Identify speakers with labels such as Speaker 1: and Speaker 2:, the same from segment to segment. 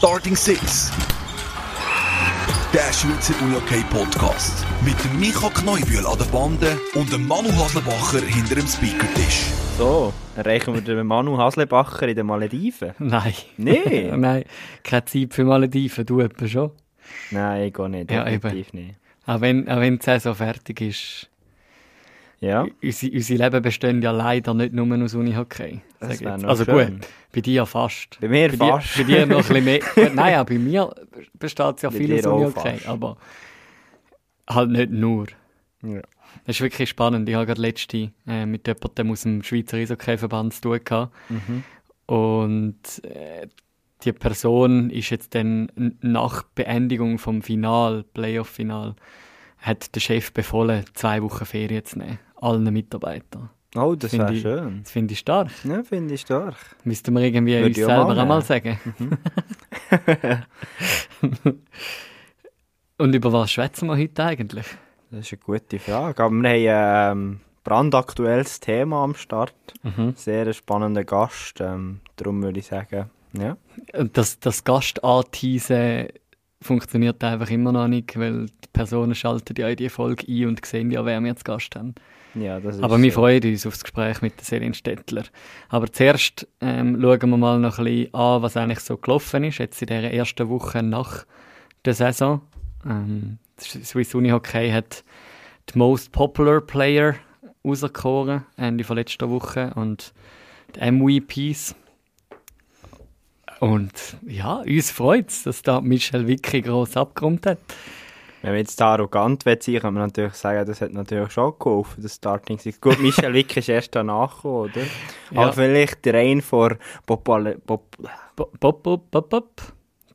Speaker 1: Starting Six. Der Schweizer UJK Podcast. Mit dem Micha Kneubühl an der Bande und dem Manu Haslebacher hinter dem Speakertisch.
Speaker 2: So, erreichen wir den Manu Haslebacher in den Malediven?
Speaker 3: Nein.
Speaker 2: Nee.
Speaker 3: Nein, keine Zeit für Malediven, du etwa schon.
Speaker 2: Nein, ich gehe nicht.
Speaker 3: Ja,
Speaker 2: definitiv nicht.
Speaker 3: Auch wenn, auch wenn die Saison fertig ist.
Speaker 2: Ja,
Speaker 3: Unsere, unsere Leben bestehen ja leider nicht nur aus Unihockey. Also
Speaker 2: schön.
Speaker 3: gut, bei dir fast.
Speaker 2: bei mir
Speaker 3: Bei
Speaker 2: fast.
Speaker 3: dir, bei dir noch ein bisschen mehr. Nein, auch bei mir besteht es ja
Speaker 2: Bei
Speaker 3: viel aus Unihockey, aber halt nicht nur.
Speaker 2: Ja.
Speaker 3: Das ist wirklich spannend. Ich habe gerade letzte äh, mit jemandem aus dem Schweizer Eishockey-Verband zu tun gehabt.
Speaker 2: Mhm.
Speaker 3: Und äh, die Person ist jetzt dann nach Beendigung vom Final, Playoff-Final, hat der Chef befohlen, zwei Wochen Ferien zu nehmen. Allen Mitarbeitern.
Speaker 2: Oh, das
Speaker 3: Finde
Speaker 2: wäre
Speaker 3: ich-
Speaker 2: schön.
Speaker 3: Das finde ich stark.
Speaker 2: Ja, finde ich stark.
Speaker 3: Müssten wir irgendwie
Speaker 2: Würde
Speaker 3: uns
Speaker 2: ich
Speaker 3: selber auch mal sagen. Und über was schwätzen wir heute eigentlich?
Speaker 2: Das ist eine gute Frage. Aber wir haben ähm, brandaktuelles Thema am Start.
Speaker 3: Mhm.
Speaker 2: Sehr ein spannender Gast. Ähm, darum würde ich sagen, ja.
Speaker 3: Das, das Gastanteasen funktioniert einfach immer noch nicht, weil die Personen schalten ja in die Folge ein und sehen ja, wer wir zu Gast haben.
Speaker 2: Ja
Speaker 3: Aber wir freuen uns auf das Gespräch mit der Selin Stettler. Aber zuerst ähm, schauen wir mal noch ein bisschen an, was eigentlich so gelaufen ist, jetzt in dieser ersten Woche nach der Saison. Ähm, Swiss Uni Hockey hat die Most Popular Player rausgekoren, Ende von letzter Woche, und die MVPs. Und ja, uns freut es, dass da Michel Wicki gross abgeräumt hat.
Speaker 2: Wenn wir jetzt da arrogant sein wollen, kann man natürlich sagen, das hat natürlich schon geholfen, das Starting Six. Gut, Michel Wick ist erst danach gekommen, oder?
Speaker 3: Ja.
Speaker 2: Aber vielleicht rein vor Popul Pop
Speaker 3: Pop, pop, pop, pop, pop.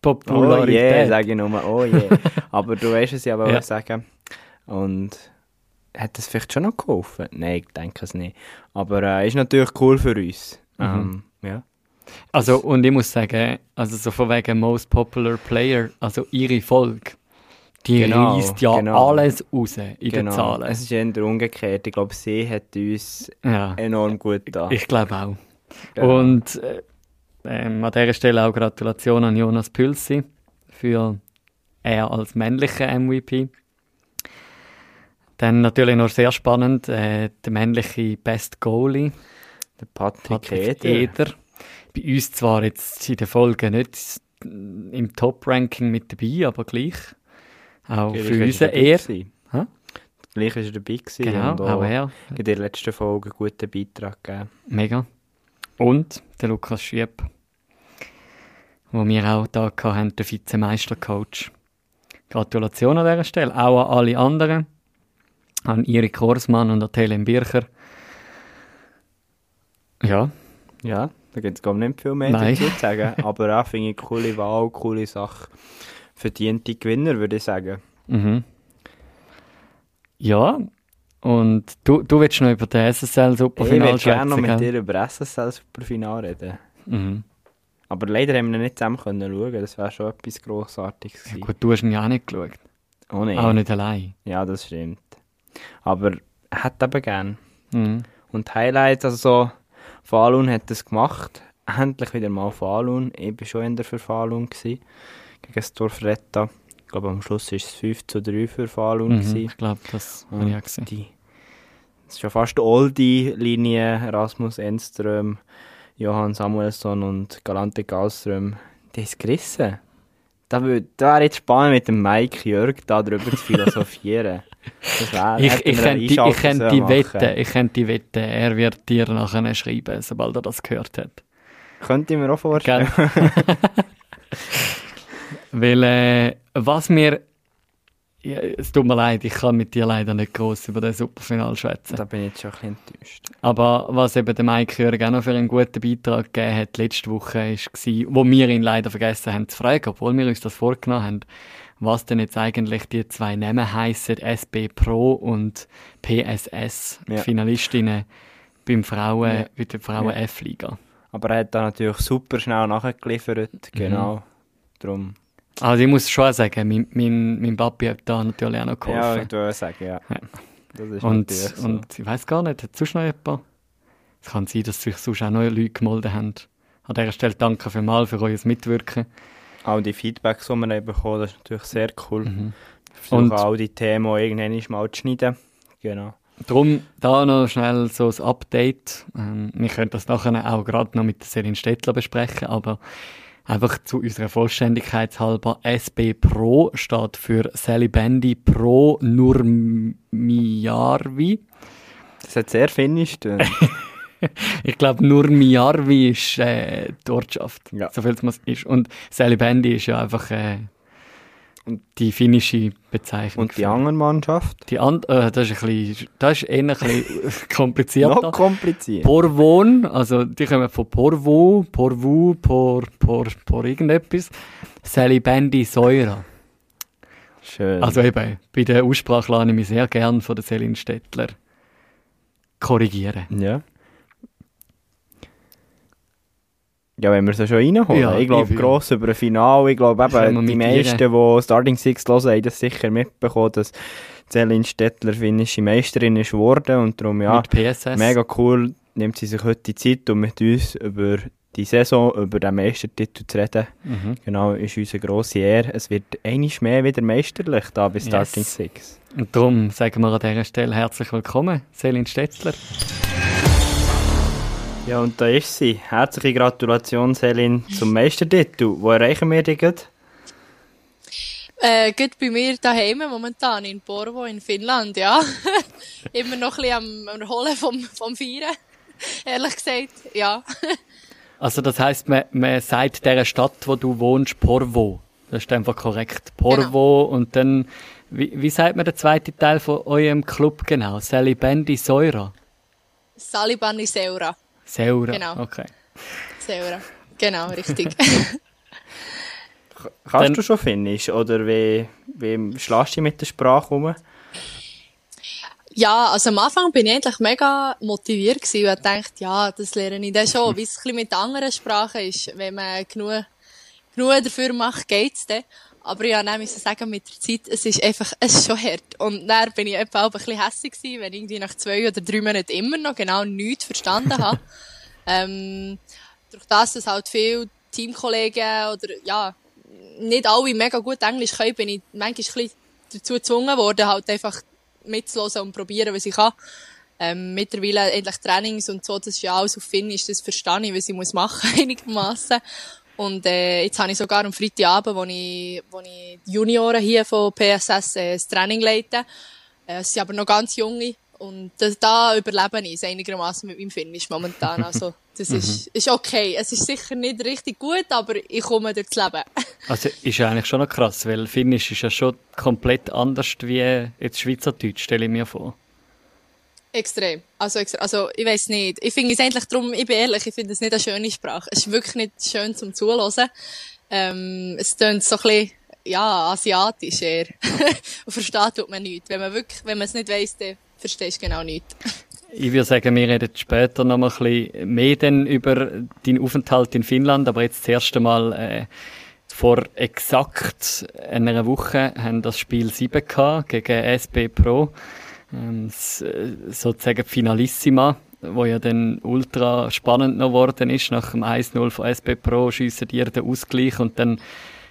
Speaker 2: Oh
Speaker 3: Popularität.
Speaker 2: yeah, sage ich nur, oh yeah. Aber du weißt es ja, was
Speaker 3: Ja.
Speaker 2: ich sagen. Und hat das vielleicht schon noch geholfen? Nein, ich denke es nicht. Aber äh, ist natürlich cool für uns.
Speaker 3: Mhm.
Speaker 2: Ähm, ja.
Speaker 3: Also, und ich muss sagen, also so von wegen Most Popular Player, also ihre Folge, die
Speaker 2: Genau,
Speaker 3: reißt ja
Speaker 2: genau.
Speaker 3: alles raus in den
Speaker 2: Genau.
Speaker 3: Zahlen.
Speaker 2: Es ist eher umgekehrt. Ich glaube, sie hat uns
Speaker 3: ja,
Speaker 2: enorm gut da.
Speaker 3: ich glaube auch.
Speaker 2: Genau.
Speaker 3: Und äh, ähm, an dieser Stelle auch Gratulation an Jonas Pülsi für er als männlicher MVP. Dann natürlich noch sehr spannend, äh, der männliche Best Goalie,
Speaker 2: der Patrick,
Speaker 3: Patrick
Speaker 2: Eder.
Speaker 3: Eder. Bei uns zwar jetzt in der Folge nicht im Top-Ranking mit dabei, aber gleich. Auch
Speaker 2: Gleich
Speaker 3: für
Speaker 2: ist
Speaker 3: uns
Speaker 2: er dabei
Speaker 3: eher.
Speaker 2: gewesen.
Speaker 3: Hä?
Speaker 2: Gleich ist er dabei gewesen
Speaker 3: Genau,
Speaker 2: und
Speaker 3: auch
Speaker 2: auch
Speaker 3: er.
Speaker 2: in der letzten Folge einen guten Beitrag gegeben.
Speaker 3: Mega. Und der Lukas Schieb, wo wir auch da hatten, der Vizemeistercoach. Gratulation an dieser Stelle. Auch an alle anderen. An Erik Korsmann und an Helen Bircher. Ja,
Speaker 2: Ja, da gibt es gar nicht viel mehr
Speaker 3: Nein.
Speaker 2: dazu zu sagen. Aber auch finde ich coole Wahl, coole Sache. Verdiente Gewinner, würde ich sagen.
Speaker 3: Mhm. Ja, und du, du willst noch über den SSL
Speaker 2: Ich
Speaker 3: Superfinal
Speaker 2: würde gerne noch mit dir über SSL Superfinal reden.
Speaker 3: Mhm.
Speaker 2: Aber leider haben wir nicht zusammen können schauen. Das wäre schon etwas Grossartiges
Speaker 3: Ja,
Speaker 2: gewesen.
Speaker 3: gut, du hast ihn ja auch nicht geschaut.
Speaker 2: Oh nein.
Speaker 3: Auch nicht allein.
Speaker 2: Ja, das stimmt. Aber er hat eben gern.
Speaker 3: Mhm.
Speaker 2: Und Highlights, also so, Falun hat das gemacht. Endlich wieder mal Falun. Ich war schon in der für Falun. Gewesen, gegen das Dorf Retta. Ich glaube, am Schluss war es 5 zu 3 für Falun.
Speaker 3: Mhm. Ich glaube, das habe ich auch gesehen.
Speaker 2: Die, das ist schon fast die Oldie-Linie. Rasmus Enström, Johann Samuelsson und Galante Galström. Die ist gerissen. Da wär- da wäre jetzt spannend mit dem Mike Jörg da drüber zu philosophieren. Das wär,
Speaker 3: Ich, ich, könnte,
Speaker 2: eine
Speaker 3: ich könnte
Speaker 2: sollen
Speaker 3: wetten,
Speaker 2: machen.
Speaker 3: ich könnte wetten, er wird dir nachher schreiben, sobald er das gehört hat.
Speaker 2: Könnte ich mir auch vorstellen.
Speaker 3: Weil, äh, was mir, ja, es tut mir leid, ich kann mit dir leider nicht groß über den Superfinal schwätzen.
Speaker 2: Da bin ich jetzt schon ein bisschen enttäuscht.
Speaker 3: Aber was eben der Mike Jörg auch noch für einen guten Beitrag gegeben hat letzte Woche, war, wo wir ihn leider vergessen haben zu fragen, obwohl wir uns das vorgenommen haben, was denn jetzt eigentlich die zwei Namen heissen, SB Pro und PSS,
Speaker 2: Ja.
Speaker 3: Finalistinnen beim Frauen,
Speaker 2: Ja.
Speaker 3: bei der Frauen F-Liga.
Speaker 2: Aber er hat da natürlich super schnell nachgeliefert.
Speaker 3: Mhm.
Speaker 2: Genau.
Speaker 3: Also ich muss schon sagen, mein, mein, mein Papi hat da natürlich auch noch
Speaker 2: Ja,
Speaker 3: geholfen.
Speaker 2: ich würde sagen, ja.
Speaker 3: Ja.
Speaker 2: Das ist
Speaker 3: und,
Speaker 2: so.
Speaker 3: und ich weiß gar nicht, hat sonst noch jemand? Es kann sein, dass sich sonst auch noch Leute gemeldet haben. An dieser Stelle danke vielmals für euer Mitwirken.
Speaker 2: Auch die Feedbacks, die wir bekommen, das ist natürlich sehr cool.
Speaker 3: Mhm. Und-
Speaker 2: auch die Themen auch irgendwann mal zu schneiden. Genau.
Speaker 3: Darum da noch schnell so ein Update. Ähm, wir können das nachher auch gerade noch mit der Selin Stettler besprechen, aber einfach zu unserer Vollständigkeit halber. SB Pro steht für Sally Bandy Pro Nurmijärvi.
Speaker 2: Das hat sehr finnisch.
Speaker 3: Ich glaube, Nurmijärvi ist äh, die Ortschaft,
Speaker 2: Ja.
Speaker 3: so viel es ist. Und Sally Bandy ist ja einfach äh, die finnische Bezeichnung.
Speaker 2: Und die andere Mannschaft?
Speaker 3: Die and äh, das ist ein bisschen, das ist eher ein bisschen komplizierter.
Speaker 2: Noch kompliziert.
Speaker 3: Porvon, also die kommen von Porvo, Porvu, Por, Por, Por irgendetwas. Sally Bandy Säura.
Speaker 2: Schön.
Speaker 3: Also eben, bei der Aussprache lasse ich mich sehr gern von der Selin Stettler korrigieren.
Speaker 2: ja. Ja, wenn wir es schon reinholen.
Speaker 3: Ja,
Speaker 2: ich glaube, gross über ein Finale. Ich glaube eben, die meisten, die Starting Six hören, haben das sicher mitbekommen, dass Celine Stettler finnische Meisterin ist geworden. Und darum, ja, mega cool, nimmt sie sich heute die Zeit, um mit uns über die Saison, über den Meistertitel zu reden.
Speaker 3: Mhm.
Speaker 2: Genau, ist unsere grosse Ehre. Es wird einiges mehr wieder meisterlich da bei Starting
Speaker 3: Yes.
Speaker 2: Six.
Speaker 3: Und darum sagen wir an dieser Stelle herzlich willkommen, Selin Stettler.
Speaker 2: Ja, und da ist sie. Herzliche Gratulation, Selin, zum Meistertitel. Wo erreichen wir dich gerade?
Speaker 4: Äh, gut bei mir daheim momentan in Porvo in Finnland, ja. Immer noch ein bisschen am, Erholen vom, vom Feiern. Ehrlich gesagt, ja.
Speaker 3: Also das heisst, man, man sagt dieser Stadt, wo du wohnst, Porvo. Das ist einfach korrekt. Porvo und dann, wie, wie sagt man der zweite Teil von eurem Club genau? Sally Bandy Säura?
Speaker 4: Salibani Seura. Genau.
Speaker 3: okay.
Speaker 4: Seura. Genau, richtig.
Speaker 2: Kannst
Speaker 3: Dann-
Speaker 2: du schon Finnisch? Oder wie, wie schlägst du mit der Sprache um?
Speaker 4: ja, also am Anfang bin ich eigentlich mega motiviert gewesen und dachte, ja, das lerne ich dann schon. Wie es ein bisschen mit anderen Sprachen ist, wenn man genug, genug dafür macht, geht's dann. Aber ja, dann müssen sagen, mit der Zeit, es ist einfach, es ist schon hart. Und dann bin ich etwa auch ein bisschen hässlich gewesen, wenn ich irgendwie nach zwei oder drei Monaten immer noch genau nichts verstanden habe. ähm, durch das, dass halt viele Teamkollegen oder, ja, nicht alle mega gut Englisch können, bin ich manchmal ein bisschen dazu gezwungen worden, halt einfach mitzuhören und probieren, was ich kann. Ähm, mittlerweile endlich Trainings und so, das ist ja alles auf Finnisch, das verstehe ich, was ich muss machen, einigermaßen. Und äh, jetzt habe ich sogar am Freitagabend, wo ich, wo ich die Junioren hier von PSS äh, das Training leite. Äh, es sind aber noch ganz junge und das, da überlebe ich es einigermaßen mit meinem Finnisch momentan. Also das ist, ist okay. Es ist sicher nicht richtig gut, aber ich komme durchs Leben.
Speaker 3: Also ist eigentlich schon noch krass, weil Finnisch ist ja schon komplett anders wie jetzt Schweizerdeutsch, stelle ich mir vor.
Speaker 4: Extrem. Also, also ich weiß nicht. Ich finde es eigentlich darum, ich bin ehrlich, ich finde es nicht eine schöne Sprache. Es ist wirklich nicht schön zum Zuhören. Ähm, es tönt so ein bisschen, ja, asiatisch eher. Und versteht tut man nichts. Wenn man wirklich, wenn man es nicht weiss, dann verstehst du genau nichts.
Speaker 3: Ich würde sagen, wir reden später noch mal ein bisschen mehr dann über deinen Aufenthalt in Finnland, aber jetzt das erste Mal äh, vor exakt einer Woche haben das Spiel 7 gehabt gegen SB Pro, ähm, äh, sozusagen Finalissima, wo ja dann ultra spannend noch geworden ist. Nach dem 1-0 von SB Pro schiessen die den Ausgleich und dann,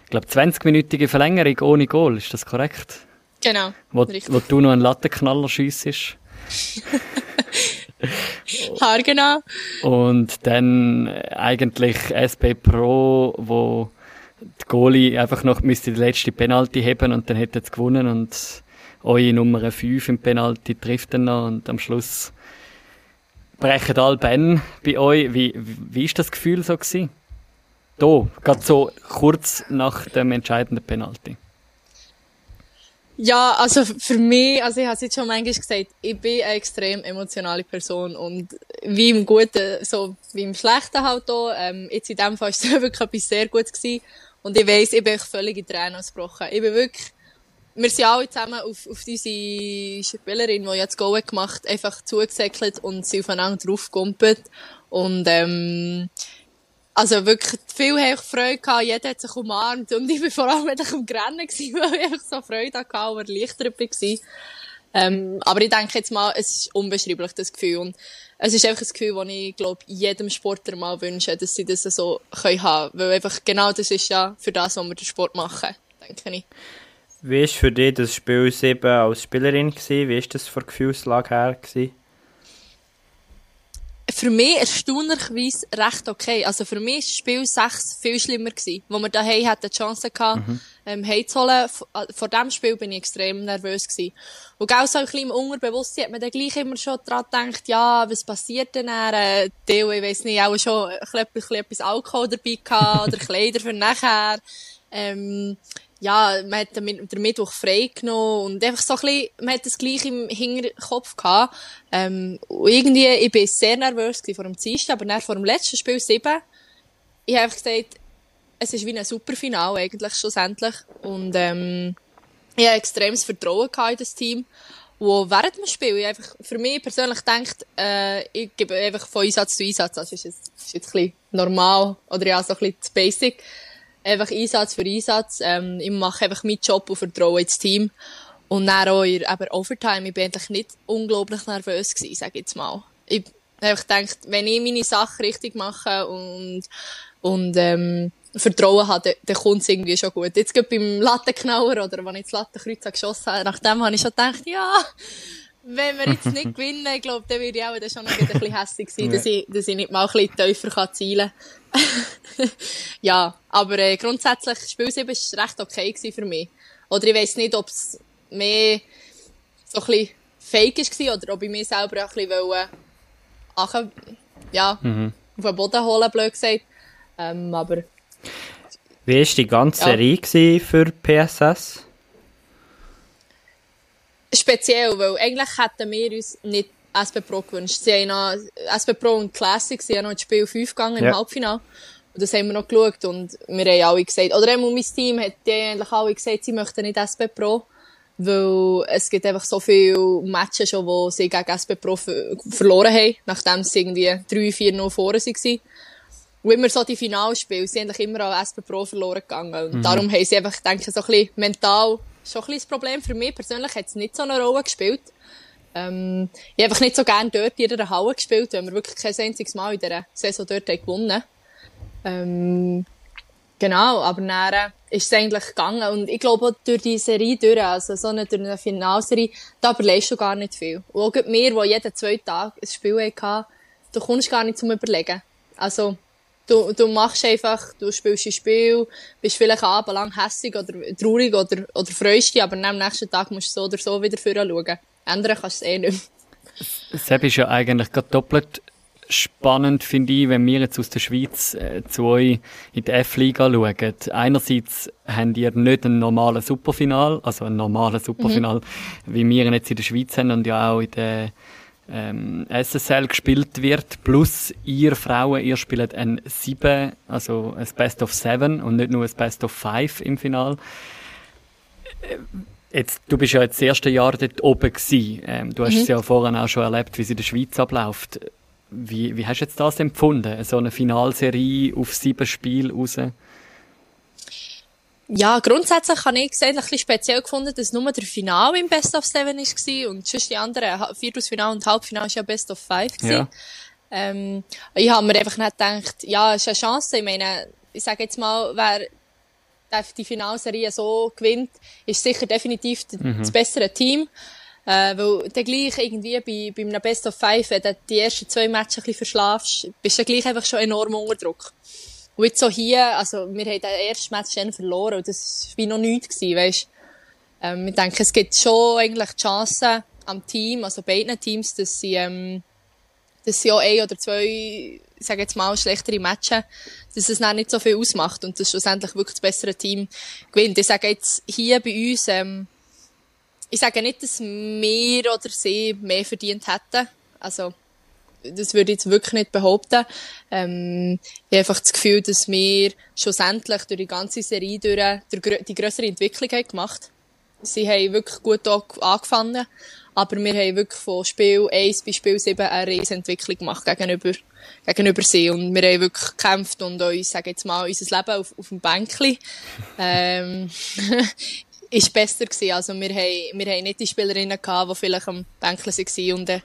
Speaker 3: ich glaube, 20-minütige Verlängerung ohne Goal, ist das korrekt?
Speaker 4: Genau.
Speaker 3: Wo, wo du noch einen Lattenknaller schiessest.
Speaker 4: Haargenau.
Speaker 3: Und dann äh, eigentlich SB Pro, wo die Goalie einfach noch müsste die letzte Penalty haben und dann hätte es gewonnen und eure Nummer 5 im Penalty trifft dann noch und am Schluss brechen alle Ben bei euch. Wie, wie ist das Gefühl so gewesen? Da, gerade so kurz nach dem entscheidenden Penalty.
Speaker 4: Ja, also für mich, also ich habe es jetzt schon manchmal gesagt, ich bin eine extrem emotionale Person und wie im Guten, so wie im Schlechten halt auch. Ähm, jetzt in dem Fall war es wirklich etwas sehr Gutes gewesen. und ich weiss, ich bin völlig in Tränen ausgebrochen. Ich bin wirklich, wir sind alle zusammen auf, auf unsere Spielerin, die jetzt Goal gemacht, einfach zugesäckelt und sie aufeinander draufgekumpelt und ähm, also wirklich, viel habe ich Freude gehabt, jeder hat sich umarmt und ich war vor allem wirklich am Grennen gewesen, weil ich einfach so Freude hatte und erleichtert war. Ähm, aber ich denke jetzt mal, es ist unbeschreiblich, das Gefühl. Und es ist einfach ein Gefühl, das ich, glaube jedem Sportler mal wünsche, dass sie das so können haben. Weil einfach genau das ist ja für das, was wir den Sport machen, denke ich.
Speaker 2: Wie war für dich das Spiel 7 als Spielerin? Gewesen? Wie war das von Gefühlslage her? Gewesen?
Speaker 4: Für mich erstaunlicherweise recht okay. Also für mich war das Spiel 6 viel schlimmer gewesen. Wo wir daheim hatten die Chance gehabt, mhm. ähm, heimzuholen. Äh, vor dem Spiel bin ich extrem nervös gewesen. Und auch so ein bisschen im Unterbewusstsein hat man dann gleich immer schon dran gedacht, ja, was passiert denn dann? Äh, ich weiss nicht, auch schon ein bisschen, ein bisschen etwas Alkohol dabei gehabt oder Kleider für nachher. Ähm, ja, man hat den, den Mittwoch frei genommen und einfach so ein bisschen, man hat das gleich im Hinterkopf gehabt. Ähm, und irgendwie, ich bin sehr nervös vor dem Dienstag, aber dann vor dem letzten Spiel 7, ich habe einfach gesagt, es ist wie ein Superfinale eigentlich schlussendlich und ähm, ich habe extremes Vertrauen gehabt in das Team. Und während dem Spiel, ich einfach für mich persönlich denkt, äh, ich gebe einfach von Einsatz zu Einsatz, das ist jetzt, ist jetzt ein bisschen normal oder ja, so ein bisschen Basic einfach Einsatz für Einsatz. Ähm, ich mache einfach meinen Job und vertraue ins Team. Und dann auch in aber Overtime, ich bin eigentlich nicht unglaublich nervös gewesen, sag ich jetzt mal. Ich habe gedacht, wenn ich meine Sachen richtig mache und, und, ähm, Vertrauen habe, dann, dann kommt es irgendwie schon gut. Jetzt geht beim Lattenknauer oder wenn ich das Lattenkreuz geschossen habe, nachdem habe ich schon gedacht, ja, wenn wir jetzt nicht gewinnen, ich glaube, dann würde ich auch dann schon noch ein bisschen hässlich sein, dass, ich, dass ich nicht mal ein bisschen tiefer zielen kann. ja, aber äh, grundsätzlich, Spiel 7 war recht okay für mich. Oder ich weiss nicht, ob es mehr so ein bisschen fake war oder ob ich mich selber ein bisschen wollte, ach, ja, mhm. auf den Boden holen, blöd gesagt. Ähm, aber...
Speaker 2: Wie war die ganze ja. Serie für PSS?
Speaker 4: Speziell, weil eigentlich hätten wir uns nicht SP Pro gewünscht. Sie haben noch, SP Pro und Classic, sie haben noch ins Spiel 5 gegangen im ja. Halbfinale. Und das haben wir noch geschaut und wir haben alle gesagt, oder eben mein Team hat die eigentlich alle gesagt, sie möchten nicht SP Pro, weil es gibt einfach so viele Matches schon, wo sie gegen SP Pro verloren haben, nachdem sie irgendwie 3-4-0 vorne waren. Und immer so die Finalspiele, sie haben immer an SP Pro verloren gegangen. Und mhm. darum haben sie einfach, denke ich, so ein bisschen mental schon ein das Problem. Für mich persönlich hat es nicht so eine Rolle gespielt. Ähm, ich habe einfach nicht so gerne dort in der Halle gespielt, weil wir wirklich kein einziges Mal in dieser Saison dort haben gewonnen ähm, Genau, aber dann ist es eigentlich gegangen. Und ich glaube, durch die Serie durch, also so eine, durch eine Finalserie, da überlegst du gar nicht viel. Und auch wir, die jeden zwei Tage ein Spiel hatten, du kommst gar nicht zum Überlegen. Also, Du, du machst einfach, du spielst ein Spiel, bist vielleicht abendlang hässig oder traurig oder, oder freust dich, aber am nächsten Tag musst du so oder so wieder vorher schauen. Ändern kannst du es eh nicht
Speaker 3: mehr. Sepp ist ja eigentlich gerade doppelt spannend, finde ich, wenn wir jetzt aus der Schweiz äh, zu euch in die F-Liga schauen. Einerseits habt ihr nicht ein normales Superfinal, also ein normales Superfinal, mhm. wie wir jetzt in der Schweiz haben und ja auch in der ähm, SSL gespielt wird, plus ihr Frauen, ihr spielt ein 7, also ein Best of 7 und nicht nur ein Best of 5 im Final. Äh, jetzt, du bist ja jetzt das erste Jahr dort oben gewesen. Ähm, du hast mhm. es ja vorhin auch schon erlebt, wie es in der Schweiz abläuft. Wie, wie hast du jetzt das empfunden, so eine Finalserie auf sieben Spiele raus?
Speaker 4: Ja, grundsätzlich habe ich es ein bisschen speziell gefunden, dass nur der Final im Best of Seven war und sonst die anderen, Viertelfinal und Halbfinal ist ja Best of Five Ja. Ähm, ich habe mir einfach nicht gedacht, ja, es ist eine Chance. Ich meine, ich sage jetzt mal, wer die Finalserie so gewinnt, ist sicher definitiv mhm. das bessere Team. Äh, weil dann gleich irgendwie bei, bei einem Best of Five, wenn du die ersten zwei Matches ein bisschen verschlafst, bist du gleich einfach schon enorm unter Druck. Und jetzt so hier, also, wir haben den ersten Match dann verloren und das war noch nichts gewesen, weisst. Ähm, ich denke, es gibt schon eigentlich die Chance am Team, also beiden Teams, dass sie, ähm, dass sie auch ein oder zwei, ich sage jetzt mal, schlechtere Matches, dass es dann nicht so viel ausmacht und dass schlussendlich wirklich das bessere Team gewinnt. Ich sage jetzt hier bei uns, ähm, ich sage nicht, dass wir oder sie mehr verdient hätten. Also, das würde ich jetzt wirklich nicht behaupten. Ähm, ich habe einfach das Gefühl, dass wir schlussendlich durch die ganze Serie durch die größere Entwicklung haben gemacht Sie haben wirklich gut angefangen, aber wir haben wirklich von Spiel 1 bis Spiel 7 eine riesen Entwicklung gemacht gegenüber, gegenüber sie. Und wir haben wirklich gekämpft und uns, sage jetzt mal, unser Leben auf, auf dem Bänkli. ähm, ist besser gewesen. Also wir haben, wir haben nicht die Spielerinnen gehabt, die vielleicht am Bänkeln waren und äh,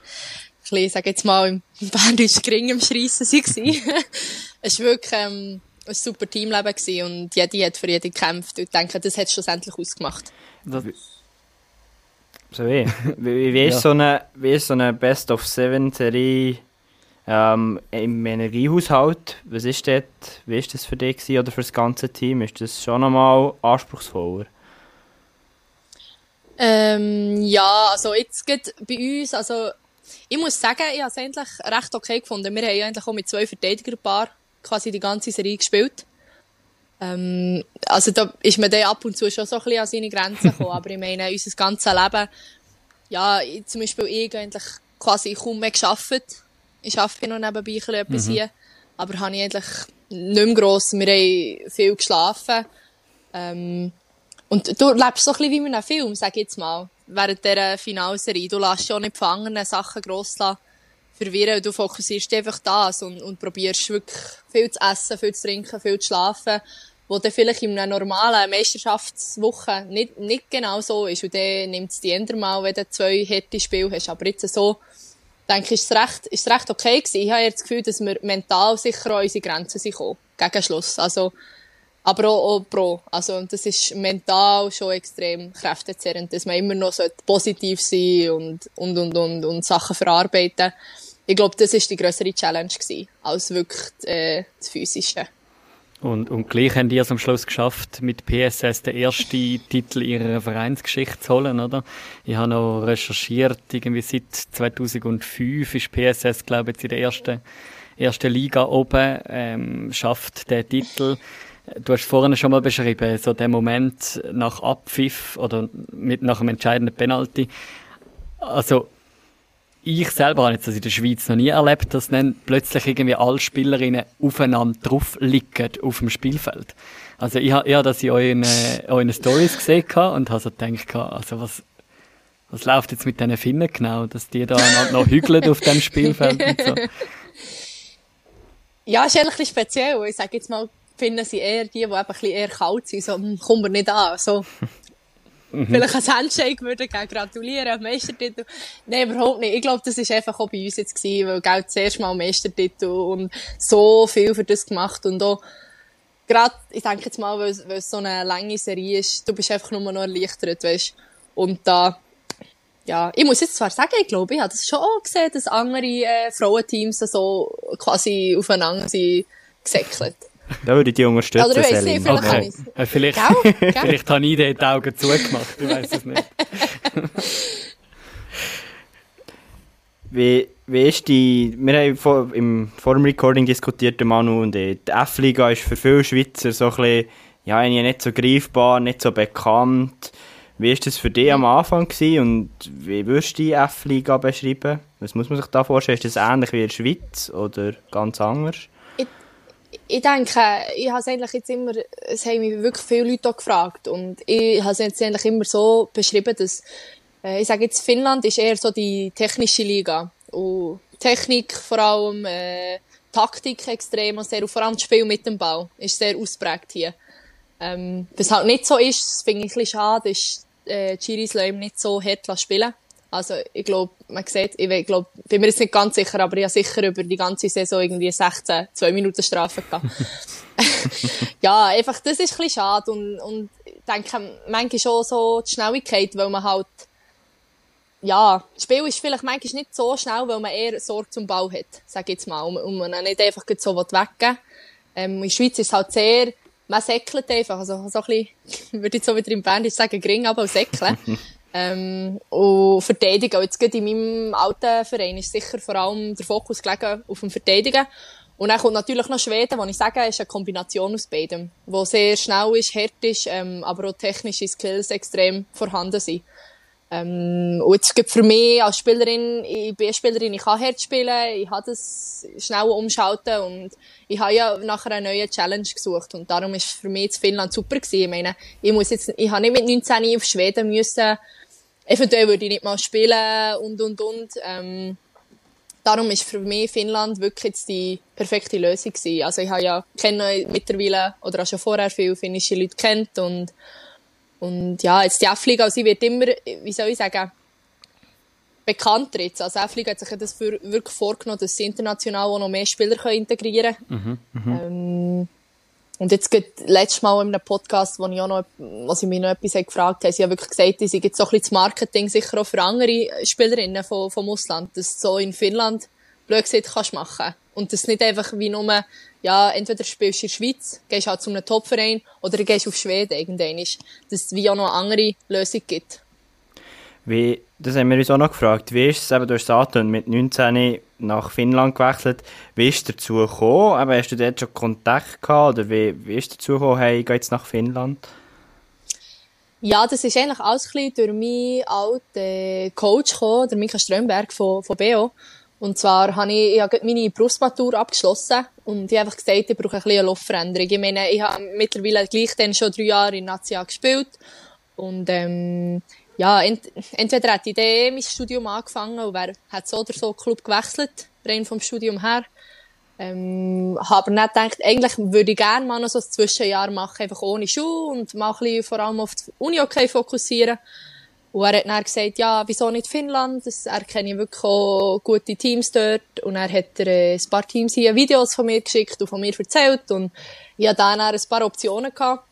Speaker 4: bisschen, sag jetzt mal, im Berndeutsch gering am Schreissen waren. es war wirklich ähm, ein super Teamleben gewesen und jede hat für jede gekämpft. Und ich denke, das hat es schlussendlich ausgemacht.
Speaker 3: Das,
Speaker 2: So wie? Wie, wie, ist
Speaker 3: Ja.
Speaker 2: so eine, wie ist so eine Best-of-Seven-Serie ähm, im Energiehaushalt? Was ist dort, wie ist das für dich gewesen, oder für das ganze Team? Ist das schon einmal anspruchsvoller?
Speaker 4: Ähm, ja, also jetzt geht bei uns, also ich muss sagen, ich habe es eigentlich recht okay gefunden. Wir haben ja eigentlich auch mit zwei Verteidigerpaar quasi die ganze Serie gespielt. Ähm, also da ist man dann ab und zu schon so ein bisschen an seine Grenzen gekommen, aber ich meine, unser ganzes Leben, ja, ich, zum Beispiel ich eigentlich quasi kaum mehr geschafft. Ich arbeite noch nebenbei ein bisschen etwas hier, aber habe ich eigentlich nicht mehr gross. Wir haben viel geschlafen. Ähm, und du lebst so ein bisschen wie in einem Film, sag ich jetzt mal, während dieser Finalserie. Du lässt schon nicht anderen Sachen gross verwirren. Du fokussierst einfach das und, und probierst wirklich viel zu essen, viel zu trinken, viel zu schlafen, wo dann vielleicht in einer normalen Meisterschaftswoche nicht, nicht genau so ist. Und dann nimmt es die eher mal, wenn du zwei harte Spiele hast. Aber jetzt so, denke ich, ist es recht, ist es recht okay gewesen. Ich habe jetzt das Gefühl, dass wir mental sicher an unsere Grenzen sind gekommen. Gegen Schluss. Also, aber auch, auch pro. Also, das ist mental schon extrem kräftezehrend, dass man immer noch positiv sein und, und, und, und, und Sachen verarbeiten. Ich glaube, das ist die größere Challenge gewesen, als wirklich äh, das Physische.
Speaker 3: und, und gleich haben die es am Schluss geschafft, mit PSS den ersten Titel ihrer Vereinsgeschichte zu holen, oder? Ich habe noch recherchiert, irgendwie seit 2005 ist PSS, glaube ich, in der ersten, ersten Liga oben, ähm, schafft den Titel. Du hast vorhin schon mal beschrieben, so der Moment nach Abpfiff oder mit, nach einem entscheidenden Penalty. Also, ich selber habe jetzt das in der Schweiz noch nie erlebt, dass dann plötzlich irgendwie alle Spielerinnen aufeinander drauf liegen auf dem Spielfeld. Also ich habe ich habe das in euren, äh, euren Stories gesehen und habe so gedacht, also was, was läuft jetzt mit diesen Finnen genau, dass die da noch hügeln auf dem Spielfeld und so.
Speaker 4: Ja, ist ehrlich ein bisschen speziell. Ich sage jetzt mal, finden sie eher die, die eben ein bisschen eher kalt sind. So, hm, kommen wir nicht an. So. Vielleicht ein Handshake würde geben, gratulieren, Meistertitel. Nein, überhaupt nicht. Ich glaube, das ist einfach auch bei uns jetzt gewesen, weil, gell, das erste Mal Meistertitel und so viel für das gemacht und auch, gerade, ich denke jetzt mal, weil, es- weil es so eine lange Serie ist, du bist einfach nur noch erleichtert, weißt Und da, ja, ich muss jetzt zwar sagen, ich glaube, ich habe das schon auch gesehen, dass andere äh, Frauenteams so quasi aufeinander sind gesäckelt.
Speaker 2: Da würde ich dich unterstützen,
Speaker 4: Oder ich weiss nicht, vielleicht
Speaker 3: Okay.
Speaker 4: habe.
Speaker 3: Äh, vielleicht,
Speaker 4: Gell? Gell?
Speaker 3: vielleicht habe ich dort die Augen zugemacht, ich weiß es nicht.
Speaker 2: Wie, wie ist die, wir haben vor, im, vor dem Recording diskutiert, der Manu und ich, die F-Liga ist für viele Schweizer so ein bisschen, ja, irgendwie nicht so greifbar, nicht so bekannt. Wie ist das für dich am Anfang gewesen und wie würdest du die F-Liga beschreiben? Was muss man sich da vorstellen? Ist das ähnlich wie in der Schweiz oder ganz anders?
Speaker 4: Ich denke, ich habe es eigentlich jetzt immer, es haben mich wirklich viele Leute auch gefragt und ich habe es jetzt eigentlich immer so beschrieben, dass, äh, ich sage jetzt, Finnland ist eher so die technische Liga und Technik vor allem, äh, Taktik extrem und sehr, und vor allem das Spiel mit dem Ball ist sehr ausprägt hier. Ähm, was halt nicht so ist, das finde ich ein bisschen schade, ist, äh, Chiris lassen ihm nicht so hart lassen spielen. Also, ich glaube, man sieht, ich glaub, bin mir jetzt nicht ganz sicher, aber ich habe sicher über die ganze Saison irgendwie 16, 2 Minuten Strafe gehabt. ja, einfach, das ist ein bisschen schade und, und ich denke, manchmal schon so die Schnelligkeit, weil man halt, ja, das Spiel ist vielleicht manchmal nicht so schnell, weil man eher Sorge zum Ball hat, sag ich jetzt mal, und, und man nicht einfach so weggeben. Ähm, in der Schweiz ist es halt sehr, man säckelt einfach, also so ein bisschen, ich würde jetzt so wieder im Band sagen, gering, aber auch säckeln. Ähm, und verteidigen. Und jetzt gerade in meinem alten Verein ist sicher vor allem der Fokus gelegen auf dem Verteidigen. Und dann kommt natürlich noch Schweden, wo ich sage, ist eine Kombination aus beidem, wo sehr schnell ist, hart ist, ähm, aber auch technische Skills extrem vorhanden sind. Ähm, und jetzt gibt für mich als Spielerin, ich bin eine Spielerin, ich kann hart spielen, ich habe das schnell umschalten und ich habe ja nachher eine neue Challenge gesucht und darum ist für mich jetzt Finnland super gewesen. Ich meine, ich muss jetzt, ich habe nicht mit 19 auf Schweden müssen, eventuell würde ich nicht mal spielen und und und. Ähm, darum ist für mich Finnland wirklich jetzt die perfekte Lösung gewesen. Also ich habe ja kenne mittlerweile oder auch schon vorher viele finnische Leute kennt und Und ja, jetzt die F-Liga, sie wird immer, wie soll ich sagen, bekannter jetzt. Also F-Liga hat sich das für, wirklich vorgenommen, dass sie international auch noch mehr Spieler können integrieren können. Mhm, ähm, und jetzt geht letztes Mal in einem Podcast, wo ich auch noch, was ich mich noch etwas gefragt habe, sie haben wirklich gesagt, sie gibt so ein bisschen das Marketing sicher auch für andere Spielerinnen vom, vom Ausland, dass du so in Finnland blöd gesagt kannst machen. Und das nicht einfach wie nur, ja, entweder spielst du in der Schweiz, gehst halt zu einem Topverein, oder gehst auf Schweden irgendwann ist. Dass es wie auch noch eine andere Lösung gibt.
Speaker 2: Wie, das haben wir uns auch noch gefragt. Wie ist es eben, du hast es mit 19 nach Finnland gewechselt. Wie ist dazu gekommen? Aber hast du dort schon Kontakt gehabt? Oder wie, wie ist dazu gekommen, hey, ich gehe jetzt nach Finnland?
Speaker 4: Ja, das ist eigentlich alles ein durch meinen alten Coach gekommen, der Mika Strömberg von, von BO. Und zwar habe ich, ich habe meine Berufsmatur abgeschlossen und ich habe einfach gesagt, ich brauche ein bisschen eine Luftveränderung. Ich meine, ich habe mittlerweile gleich dann schon drei Jahre in Nazia gespielt und ähm, ja, ent entweder hätte ich dann mein Studium angefangen und wäre, hat so oder so Club gewechselt, rein vom Studium her. Ähm, habe aber nicht gedacht, eigentlich würde ich gerne mal noch so ein Zwischenjahr machen, einfach ohne Schule und mal ein bisschen vor allem auf die Uni okay fokussieren. Und er hat dann gesagt, ja, wieso nicht Finnland? Das, er kenne wirklich auch gute Teams dort. Und er hat er äh, ein paar Teams hier Videos von mir geschickt und von mir erzählt. Und ich hatte dann ein paar Optionen gehabt.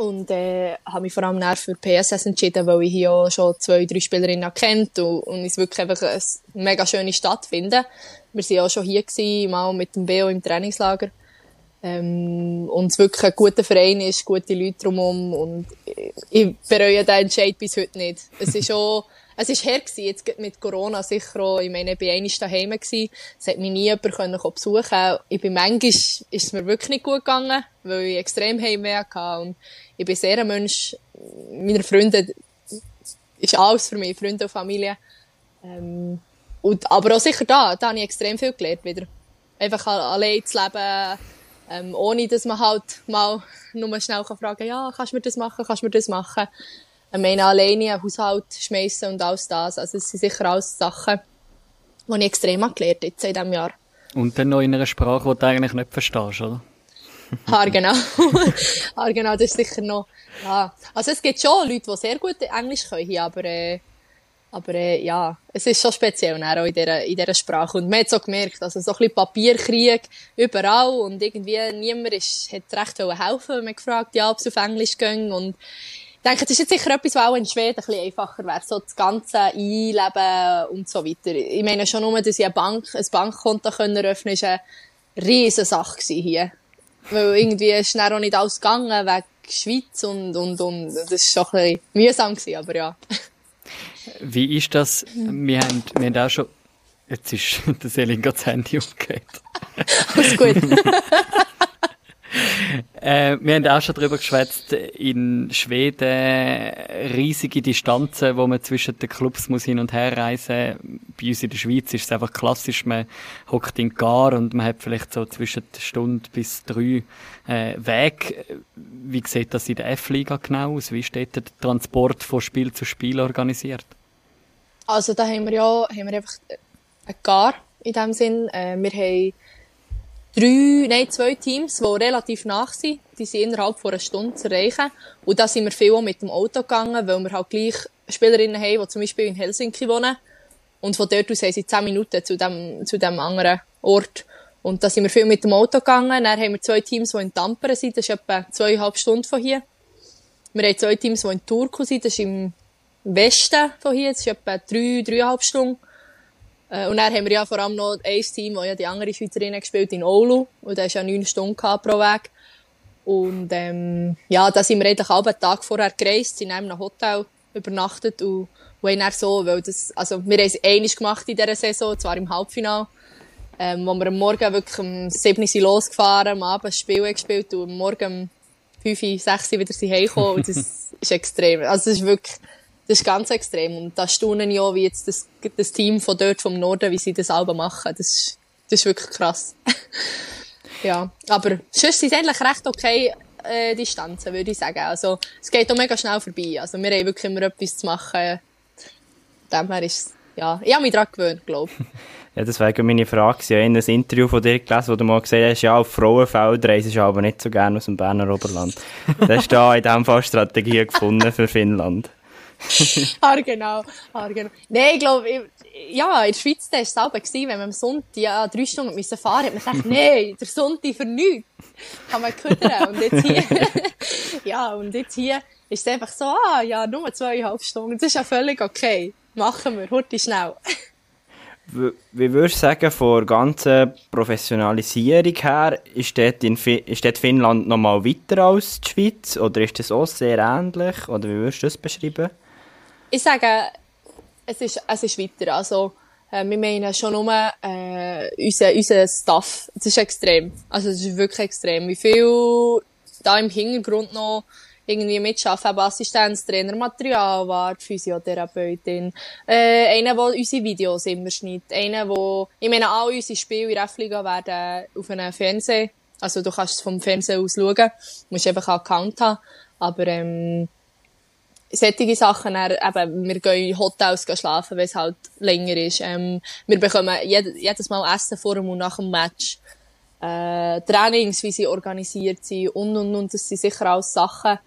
Speaker 4: Und äh, habe mich vor allem dann für PSS entschieden, weil ich hier auch schon zwei, drei Spielerinnen kennt und, und es wirklich einfach eine mega schöne Stadt finde. Wir waren auch schon hier gewesen, mal mit dem BO im Trainingslager. Ähm, und es wirklich ein guter Verein ist, gute Leute drumherum und ich bereue den Entscheid bis heute nicht. Es ist auch, es ist her gewesen, jetzt mit Corona sicher auch, ich meine, ich war einmal daheim es hat mich nie jemand können besuchen Ich bin manchmal, ist es mir wirklich nicht gut gegangen, weil ich extrem Heimweh hatte und ich bin sehr ein Mensch, meine Freunde, ist alles für mich, Freunde und Familie. Ähm, und, aber auch sicher da, da habe ich extrem viel gelernt wieder. Einfach allein zu leben, ähm, ohne dass man halt mal nur schnell kann fragen ja, kannst du mir das machen, kannst du mir das machen. Ich meine, alleine einen Haushalt schmeißen und alles das. Also, es sind sicher alles Sachen, die ich extrem gelernt jetzt in diesem Jahr.
Speaker 3: Und dann noch in einer Sprache, die du eigentlich nicht verstehst, oder?
Speaker 4: Ah, genau. ah, genau, das ist sicher noch, ja. Also, es gibt schon Leute, die sehr gut Englisch können, aber, äh, aber äh, ja, es ist schon speziell auch in dieser, in dieser Sprache. Und man hat so gemerkt, also so ein bisschen Papierkrieg überall und irgendwie niemand ist, hat recht helfen wenn man gefragt ja, ob es auf Englisch ging. Und ich denke, das ist jetzt sicher etwas, was auch in Schweden ein bisschen einfacher wäre, so das ganze Einleben und so weiter. Ich meine schon nur, dass ich eine Bank, ein Bankkonto können eröffnen ist eine riesen Sache hier. Weil irgendwie ist dann auch nicht alles gegangen wegen Schweiz und, und, und das ist schon ein bisschen mühsam gewesen, aber ja.
Speaker 3: Wie ist das? Wir haben, wir haben auch schon. Jetzt ist der Selin das Handy umgekehrt.
Speaker 4: Alles gut.
Speaker 3: äh, wir haben auch schon darüber geschwätzt, in Schweden riesige Distanzen, wo man zwischen den Clubs muss hin und her reisen. Bei uns in der Schweiz ist es einfach klassisch, man hockt in Gar und man hat vielleicht so zwischen Stunde bis drei äh, Weg. Wie sieht das in der F-Liga genau aus? Wie steht der Transport von Spiel zu Spiel organisiert?
Speaker 4: Also da haben wir ja haben wir einfach ein Gar in dem Sinn. Äh, wir haben drei, nein, zwei Teams, die relativ nach sind. Die sind innerhalb von einer Stunde zu erreichen. Und da sind wir viel auch mit dem Auto gegangen, weil wir halt gleich Spielerinnen haben, die zum Beispiel in Helsinki wohnen. Und von dort aus haben sie zehn Minuten zu dem, zu dem anderen Ort. Und da sind wir viel mit dem Auto gegangen. Dann haben wir zwei Teams, die in Tampere sind. Das ist etwa zweieinhalb Stunden von hier. Wir haben zwei Teams, die in Turku sind. Das ist im Westen von hier. Das ist etwa drei, dreieinhalb Stunden. Äh, und dann haben wir ja vor allem noch ein Team, das ja die andere Schweizerinnen gespielt in Oulu. Und da ist ja neun Stunden pro Weg. Und, ähm, ja, da sind wir eigentlich einen Tag vorher gereist, sind in einem Hotel übernachtet und, und haben so, weil das, also, wir haben es einiges gemacht in dieser Saison, zwar im Halbfinale, ähm, wo wir am Morgen wirklich um 7 Uhr losgefahren, am Abend das Spiel gespielt und am Morgen um 5, 6 Uhr wieder heimgekommen und das ist extrem. Also, das ist wirklich, das ist ganz extrem. Und da staunen ja, wie jetzt das, das Team von dort, vom Norden, wie sie das selber machen. Das ist, das ist wirklich krass. ja. Aber sonst sind eigentlich recht okay, äh, Distanzen, würde ich sagen. Also, es geht auch mega schnell vorbei. Also, wir haben wirklich immer etwas zu machen. Dem her ist ja, ich habe mich daran gewöhnt, glaube ich.
Speaker 2: Ja, das wäre meine Frage. Ich habe in einem Interview von dir gelesen, wo du mal gesagt hast, ja, auf Frauenfeld reist du aber nicht so gerne aus dem Berner Oberland. da hast du da in diesem Fall Strategie gefunden für Finnland.
Speaker 4: ah, genau, ah, genau. Nein, ich glaube, ja, in der Schweiz war es selber, wenn man am Sonntag ja, drei Stunden müssen fahren musste, hat man gedacht, nein, der Sonntag für nichts. Kann man kümmern. Und jetzt hier, ja, und jetzt hier ist es einfach so, ah, ja, nur zweieinhalb Stunden. Das ist ja völlig okay. Machen wir, heute schnell.
Speaker 2: Wie würdest du sagen, von der ganzen Professionalisierung her, ist dort, in ist dort Finnland noch mal weiter als die Schweiz? Oder ist das auch sehr ähnlich? Oder wie würdest du das beschreiben?
Speaker 4: Ich sage, es ist, es ist weiter. Also, äh, wir meinen schon nur, äh, unser, unser Staff. Es ist extrem. Also, es ist wirklich extrem. Wie viel da im Hintergrund noch irgendwie mitschaffen, eben Assistenztrainer, Materialwart, Physiotherapeutin, äh, einer, der unsere Videos immer schneidet, einer, der, ich meine, all unsere Spiele in der F-Liga werden auf einem Fernseher, also du kannst es vom Fernseher aus schauen, musst einfach einen Account haben, aber ähm, solche Sachen, dann, eben, wir gehen in Hotels schlafen, weil es halt länger ist. Ähm, wir bekommen jed jedes Mal Essen vor und nach dem Match. Äh, Trainings, wie sie organisiert sind und, und, und. Das sind sicher alles Sachen,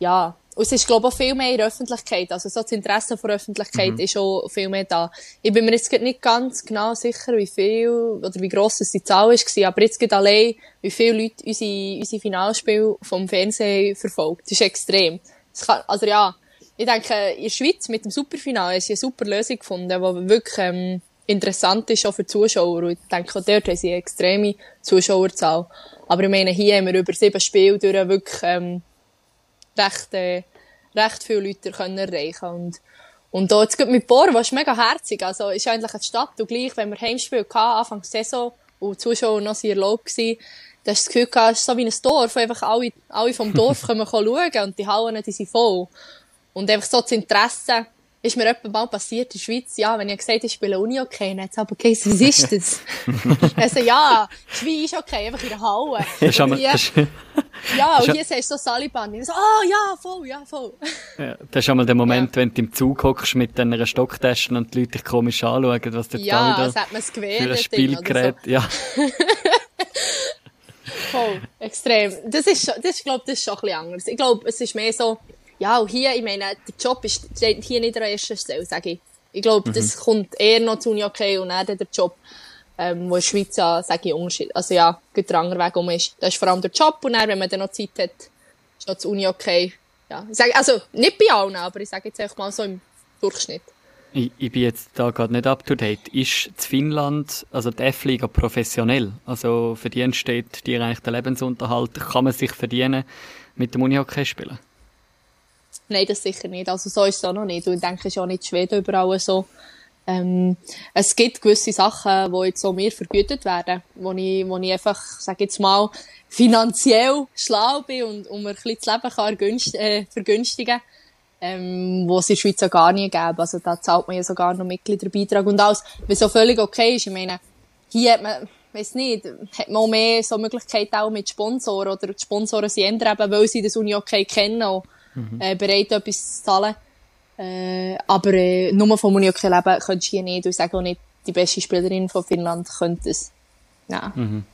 Speaker 4: ja, und es ist, glaube ich, auch viel mehr in der Öffentlichkeit. Also, so das Interesse der Öffentlichkeit mhm. ist auch viel mehr da. Ich bin mir jetzt nicht ganz genau sicher, wie viel, oder wie gross die Zahl war, aber jetzt geht allein, wie viele Leute unsere, unsere Finalspiele vom Fernsehen verfolgt. Das ist extrem. Kann, also, ja, ich denke, in der Schweiz mit dem Superfinale ist eine super Lösung gefunden, die wirklich, ähm, interessant ist auch für Zuschauer. Und ich denke, auch dort haben sie eine extreme Zuschauerzahl. Aber ich meine, hier haben wir über sieben Spiele durch wirklich, ähm, recht, äh, recht viele Leute können erreichen und und da jetzt mit Bor, was mega herzig. Also, ist eigentlich eine Stadt, und gleich, wenn wir Heimspiel hatten, Anfang der Saison, und die Zuschauer noch sehr erlaubt gewesen, da hast du das Gefühl gehabt, es ist so wie ein Dorf, wo einfach alle, alle vom Dorf kommen schauen und die Hallen, die sind voll. Und einfach so das Interesse, ist mir etwa mal passiert in der Schweiz, ja, wenn ich gesagt habe, ich spiele Uni okay, dann hat es aber geheißen, was ist das? also, ja, Schwein ist okay, einfach in der Halle.
Speaker 3: Das und
Speaker 4: hier, ja, und hier sagst du so Saliban. Ich so, ah, oh, ja, voll, ja, voll.
Speaker 3: Ja, das ist einmal der Moment, ja. wenn du im Zug hockst mit einer Stocktasche und die Leute dich komisch anschauen, was du
Speaker 4: ja,
Speaker 3: da
Speaker 4: wieder hat man's
Speaker 3: für ein Spielgerät, so. ja.
Speaker 4: Voll, extrem. Das ist, das ist, glaub, das ist schon ein bisschen anders. Ich glaube, es ist mehr so, ja, und hier, ich meine, der Job ist, steht hier nicht an erster Stelle, sage ich. Ich glaube, mhm. das kommt eher noch zu Uni okay und dann der Job, ähm, wo in der Schweiz sage ich, Unterschied, also ja, geht der andere Weg um ist. Das ist vor allem der Job und dann, wenn man dann noch Zeit hat, ist noch zu Uni okay. Ja, ich sage, also, nicht bei allen, aber ich sage jetzt einfach mal so im Durchschnitt.
Speaker 3: Ich, ich bin jetzt da gerade nicht up to date. Ist in Finnland, also die F-Liga professionell? Also verdient steht dir eigentlich der Lebensunterhalt? Kann man sich verdienen mit dem Unihockey spielen?
Speaker 4: Nein, das sicher nicht. Also so ist es auch noch nicht. Und ich denke, es ist auch nicht Schweden überall so. Ähm, es gibt gewisse Sachen, die jetzt so mir vergütet werden, wo ich, wo ich einfach, sag jetzt mal, finanziell schlau bin und um mir ein bisschen das Leben kann äh, vergünstigen ähm, wo es in der Schweiz auch gar nie gäbe. Also da zahlt man ja sogar noch Mitgliederbeitrag und alles, was so völlig okay ist. Ich meine, hier hat man, weiß nicht, hat man auch mehr so Möglichkeiten auch mit Sponsoren oder die Sponsoren sind eben, weil sie das Uni okay kennen und mhm. äh, bereit, etwas zu zahlen. Äh, aber äh, nur vom Unihockey leben könntest du hier nicht. Ich sage auch nicht, die beste Spielerin von Finnland könnte es. Ja. Mhm.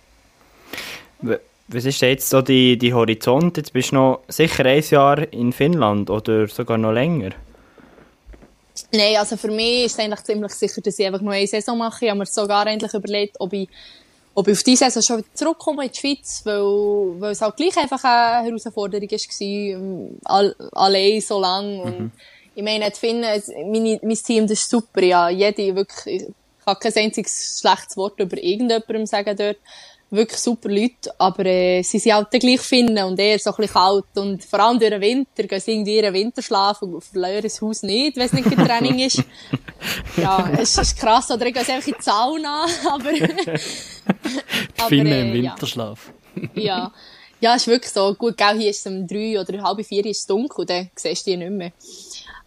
Speaker 2: Was ist jetzt so die, die Horizont? Jetzt bist du noch sicher ein Jahr in Finnland oder sogar noch länger?
Speaker 4: Nein, also für mich ist es eigentlich ziemlich sicher, dass ich einfach nur eine Saison mache. Ich habe mir sogar endlich überlegt, ob ich ob ich auf diese Saison schon wieder zurückkomme in die Schweiz, weil, weil es halt gleich einfach eine Herausforderung war, ähm, all, allein so lang. Und mhm. ich meine, zu finden, meine, mein Team, das ist super, ja, jede wirklich, ich kann kein einziges schlechtes Wort über irgendjemandem sagen dort wirklich super Leute, aber äh, sie sind halt gleich finden und eher so ein bisschen kalt und vor allem durch den Winter gehen sie irgendwie ihren Winterschlaf und verlieren das Haus nicht, wenn es nicht kein Training ist. ja, es ist krass, oder ich gehe einfach in die Sauna, aber...
Speaker 3: aber Finnen äh, im Winterschlaf.
Speaker 4: ja. ja. Ja, ist wirklich so. Gut, gell, hier ist es um drei oder halb vier ist es dunkel, dann siehst du die nicht mehr.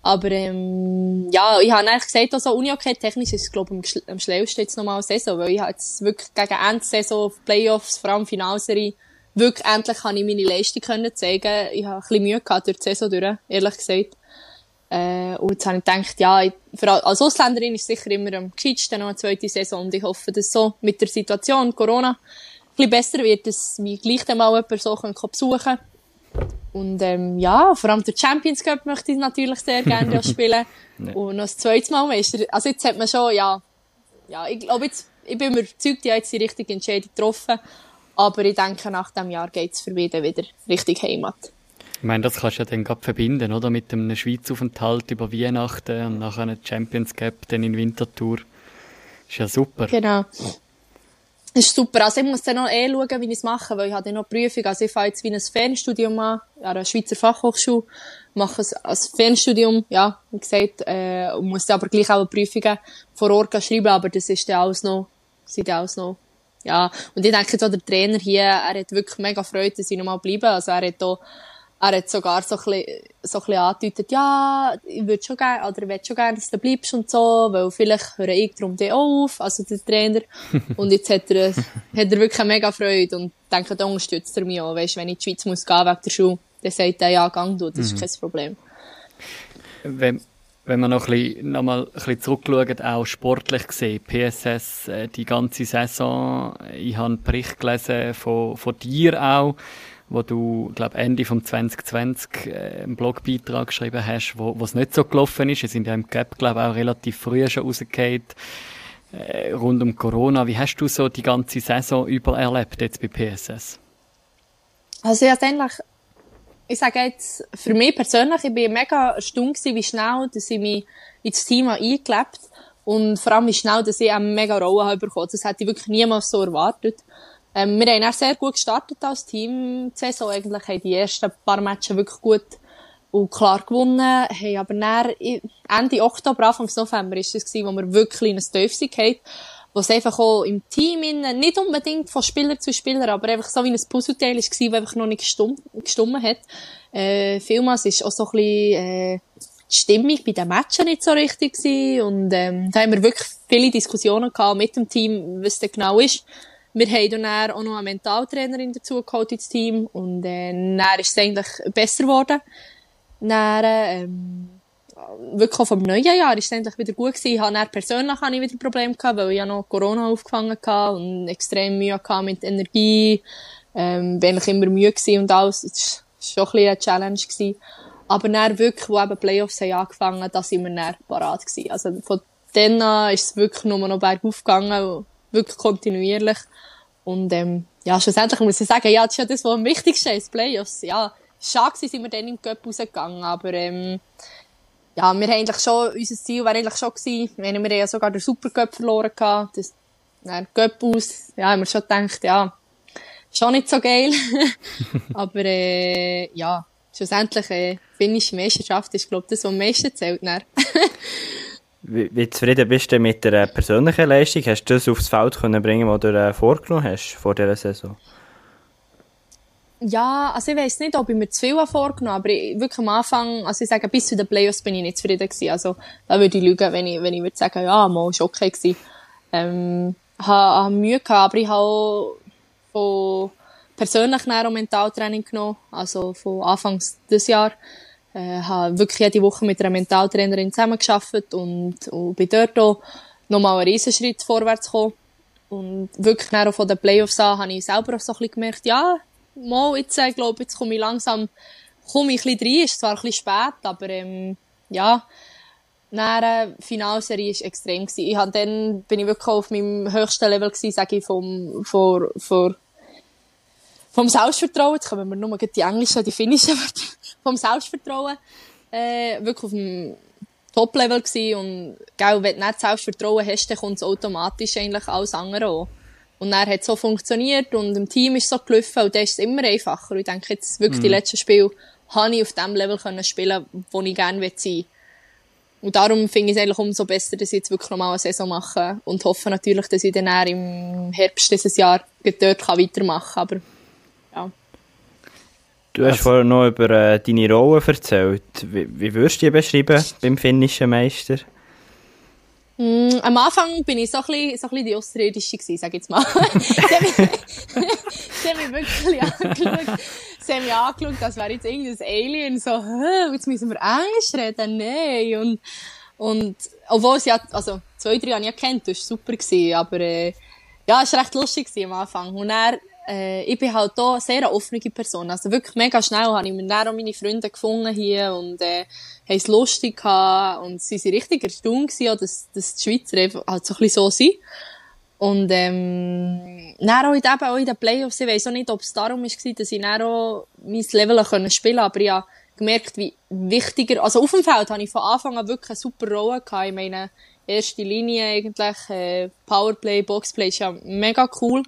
Speaker 4: Aber ähm, ja, ich habe eigentlich gesagt, also Uni-Hockey technisch ist es, glaube ich, am, am schnellsten jetzt nochmal Saison, weil ich habe jetzt wirklich gegen Endsaison, Playoffs, vor allem Finalserie, wirklich endlich kann ich meine Leistung können zeigen. Ich habe ein bisschen Mühe gehabt durch die Saison durch, ehrlich gesagt. Äh, und jetzt habe ich gedacht, ja, ich, für, als Ausländerin ist sicher immer am gescheitsten noch eine zweite Saison und ich hoffe, dass so mit der Situation Corona ein bisschen besser wird, dass mich gleich dann mal jemand so besuchen kann. Und ähm, ja, vor allem der Champions Cup möchte ich natürlich sehr gerne spielen. nee. Und noch das zweite Mal Meister. Also jetzt hat man schon, ja, ja, ich glaube jetzt, ich bin überzeugt, ich habe jetzt die richtige Entscheidung getroffen. Aber ich denke, nach dem Jahr geht es für wieder wieder Richtung Heimat.
Speaker 3: Ich meine, das kannst du ja dann gerade verbinden, oder? Mit einem Schweizaufenthalt über Weihnachten und nachher einer Champions Cup dann in Winterthur. Ist ja super.
Speaker 4: Genau. Das ist super. Also ich muss dann noch eh schauen, wie ich es mache, weil ich habe dann noch Prüfung. Also ich fahre jetzt wie ein Fernstudium an, an einer Schweizer Fachhochschule, mache es als Fernstudium, ja, wie gesagt, äh, und muss dann aber gleich auch Prüfungen vor Ort schreiben, aber das ist dann alles noch, sind alles noch, ja. Und ich denke jetzt der Trainer hier, er hat wirklich mega Freude, dass ich nochmal bleibe. Also er hat auch er hat sogar so ein bisschen, so ein bisschen angedeutet, ja, ich würde schon gerne, oder ich würde schon gerne, dass du bleibst und so, weil vielleicht höre ich darum dir auf, also der Trainer. und jetzt hat er, hat er wirklich mega Freude und denke, da unterstützt er mich auch, weißt, wenn ich in die Schweiz muss gehen wegen der Schule, dann sagt er, ja, gang du, das ist mhm. kein Problem.
Speaker 3: Wenn, wenn man noch ein bisschen, noch mal ein bisschen zurückschaut, auch sportlich gesehen, PSS, äh, die ganze Saison, ich habe einen Bericht gelesen von, von dir auch, wo du, glaube Ende vom 2020 äh, einen Blogbeitrag geschrieben hast, wo es nicht so gelaufen ist. Es sind ja im Gap, glaube auch relativ früh schon rausgefallen, äh, rund um Corona. Wie hast du so die ganze Saison über erlebt jetzt bei PSS?
Speaker 4: Also ich eigentlich, ich sage jetzt, für mich persönlich, ich bin mega erstaunt gewesen, wie schnell, dass ich mich ins Team eingelebt und vor allem wie schnell, dass ich eine mega Rolle habe. Das hätte ich wirklich niemals so erwartet. Ähm, wir haben auch sehr gut gestartet als Team. Die Saison eigentlich haben die ersten paar Matches wirklich gut und klar gewonnen, haben aber dann Ende Oktober, Anfang November ist es gewesen, wo wir wirklich in ein Tief hatten, wo es einfach auch im Team nicht unbedingt von Spieler zu Spieler, aber einfach so wie ein Puzzleteil war, das einfach noch nicht gestummt, gestummt hat. Äh, vielmals ist auch so ein bisschen, äh, die Stimmung bei den Matchen nicht so richtig gewesen und ähm, da haben wir wirklich viele Diskussionen gehabt mit dem Team, was das genau ist. Wir haben dann auch noch eine Mentaltrainerin dazu geholt ins Team und äh, dann ist es eigentlich besser geworden. Dann, ähm, wirklich auch vom neuen Jahr ist es eigentlich wieder gut gewesen. Ich habe dann persönlich habe ich wieder Probleme gehabt, weil ich ja noch Corona aufgefangen hatte und extrem Mühe hatte mit Energie. Ähm, bin ich immer Mühe gewesen und alles. Das war schon ein bisschen eine Challenge gewesen. Aber dann wirklich, wo eben Playoffs haben angefangen, da sind wir dann parat gewesen. Also von dann an ist es wirklich nur noch bergauf gegangen, wirklich kontinuierlich. Und ähm, ja, schlussendlich muss ich sagen, ja, das ist ja das, was am wichtigsten ist, Playoffs. Ja, schade sind wir dann im Cup rausgegangen, aber ähm, ja, wir haben eigentlich schon, unser Ziel wäre eigentlich schon gewesen, wir haben ja sogar den Supercup verloren gehabt, das, dann Cup aus, ja, haben wir schon gedacht, ja, schon nicht so geil, aber äh, ja, schlussendlich äh, finnische Meisterschaft ist, glaube ich, das, was am meisten zählt.
Speaker 2: Wie, wie, zufrieden bist du mit der persönlichen Leistung? Hast du das aufs Feld können bringen, was du äh, vorgenommen hast vor dieser Saison?
Speaker 4: Ja, also ich weiß nicht, ob ich mir zu viel vorgenommen habe, aber ich, wirklich am Anfang, also ich sage, bis zu den Playoffs bin ich nicht zufrieden gewesen. Also da würde ich lügen, wenn ich, wenn ich würde sagen, ja, mal ist okay gewesen. Ähm, habe, habe Mühe gehabt, aber ich habe von persönlich auch Mentaltraining genommen, also von Anfangs des Jahres äh, habe wirklich jede Woche mit einer Mentaltrainerin zusammengearbeitet und, und bin dort auch nochmal einen Riesenschritt vorwärts gekommen. Und wirklich auch von den Playoffs an habe ich selber so ein bisschen gemerkt, ja, mal, jetzt, äh, glaube jetzt komme ich langsam, komme ich ein bisschen rein, ist zwar ein bisschen spät, aber, ähm, ja, Nähere Finalserie war extrem. Ich hab dann bin ich wirklich auf meinem höchsten Level gewesen, sage ich, vom, vor, vor, vom Selbstvertrauen. Jetzt kommen wir nur die englischen, die finnischen Wörter vom Selbstvertrauen äh, wirklich auf dem Top-Level gewesen. Und gell, wenn du nicht Selbstvertrauen hast, dann kommt es automatisch eigentlich alles andere auch. Und er hat so funktioniert und im Team ist so gelaufen und dann ist es immer einfacher. Und ich denke jetzt wirklich, mhm. die letzten Spiele habe ich auf dem Level können spielen, wo ich gerne sein will. Und darum finde ich es eigentlich umso besser, dass ich jetzt wirklich nochmal eine Saison mache und hoffe natürlich, dass ich dann im Herbst dieses Jahr dort weitermachen kann. Aber
Speaker 2: Du hast also, vorher noch über äh, deine Rolle erzählt. Wie, wie würdest du die beschreiben beim finnischen Meister?
Speaker 4: Mm, am Anfang bin ich so ein bisschen, so ein bisschen die Außerirdische gewesen, sag ich jetzt mal. sie, haben mich, sie haben mich wirklich angeschaut. Sie haben mich angeschaut, als wäre jetzt irgendein Alien, so, jetzt müssen wir Englisch reden, nein. Und, und, obwohl sie hat, also, zwei, drei Jahre nicht kennt, das war super gewesen, aber, äh, ja, es war recht lustig gewesen am Anfang. Und er, äh, ich bin halt auch sehr eine offene Person. Also wirklich mega schnell habe ich mir dann auch meine Freunde gefunden hier und äh, haben es lustig gehabt und sie waren richtig erstaunt gewesen, dass, dass die Schweizer einfach halt so ein bisschen so sind. Und ähm, dann auch in, eben, auch in den Playoffs, ich weiss auch nicht, ob es darum war, dass ich dann auch mein Level können spielen aber ich habe gemerkt, wie wichtiger, also auf dem Feld habe ich von Anfang an wirklich eine super Rolle gehabt. Ich meine, erste Linie eigentlich, äh, Powerplay, Boxplay ist ja mega cool.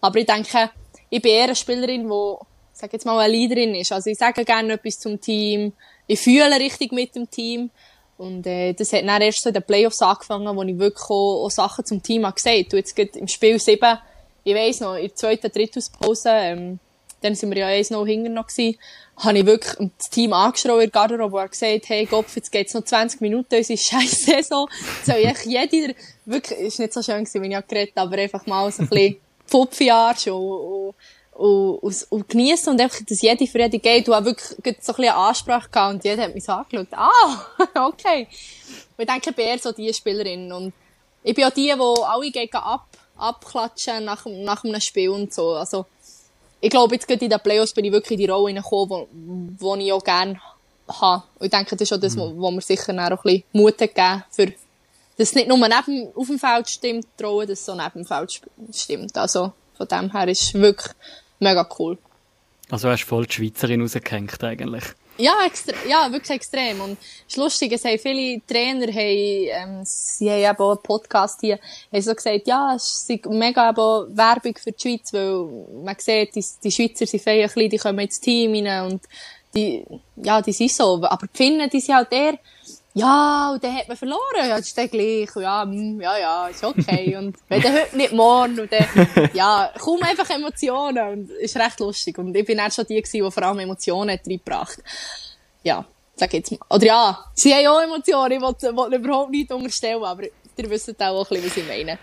Speaker 4: Aber ich denke, ich bin eher eine Spielerin, die, sag jetzt mal, eine Leaderin ist. Also ich sage gerne etwas zum Team. Ich fühle richtig mit dem Team. Und äh, das hat dann erst so in den Playoffs angefangen, wo ich wirklich auch, auch Sachen zum Team habe gesagt. Und jetzt geht im Spiel 7, ich weiss noch, in der zweiten Drittauspause, ähm, dann sind wir ja eins noch hinter noch gewesen, habe ich wirklich das Team angeschrien in der Garderobe und gesagt, hey Gopf, jetzt geht's noch 20 Minuten, unsere scheiß Saison. Soll ich jeder, wirklich, ist nicht so schön gewesen, wie ich geredet aber einfach mal so ein bisschen Pfupfiarsch und, und, und, und, und genießen und einfach, dass jede für jede geht. Du hast wirklich so ein bisschen eine Ansprache gehabt und jeder hat mich so angeschaut. Ah, okay. Und ich denke, ich bin eher so die Spielerin und ich bin auch die, die alle gegen ab, abklatschen nach, nach einem Spiel und so. Also, ich glaube, jetzt gerade in den Playoffs bin ich wirklich in die Rolle hineingekommen, wo, wo ich auch gerne habe. Und ich denke, das ist auch das, mhm. wo, wo mir sicher auch ein bisschen Mut gegeben für dass nicht nur neben, auf dem Feld stimmt, trauen, dass es so neben dem Feld stimmt. Also, von dem her ist es wirklich mega cool.
Speaker 3: Also hast du voll die Schweizerin rausgehängt eigentlich.
Speaker 4: Ja, ja, wirklich extrem. Und es ist lustig, es haben viele Trainer, haben, ähm, sie haben eben auch einen Podcast hier, haben so gesagt, ja, es ist mega eben Werbung für die Schweiz, weil man sieht, die, die Schweizer sind fein die kommen ins Team rein und die, ja, die sind so. Aber die Finnen, die sind halt eher, ja, und dann hat man verloren, ja, das ist dann gleich, ja, mm, ja, ja, ist okay, und wenn dann heute nicht morgen, und dann, ja, kaum einfach Emotionen, und ist recht lustig, und ich bin auch schon die gewesen, die vor allem Emotionen reingebracht. Ja, sag jetzt mal, oder ja, sie haben auch Emotionen, ich will, will überhaupt nicht unterstellen, aber ihr wisst auch ein bisschen, was ich meine.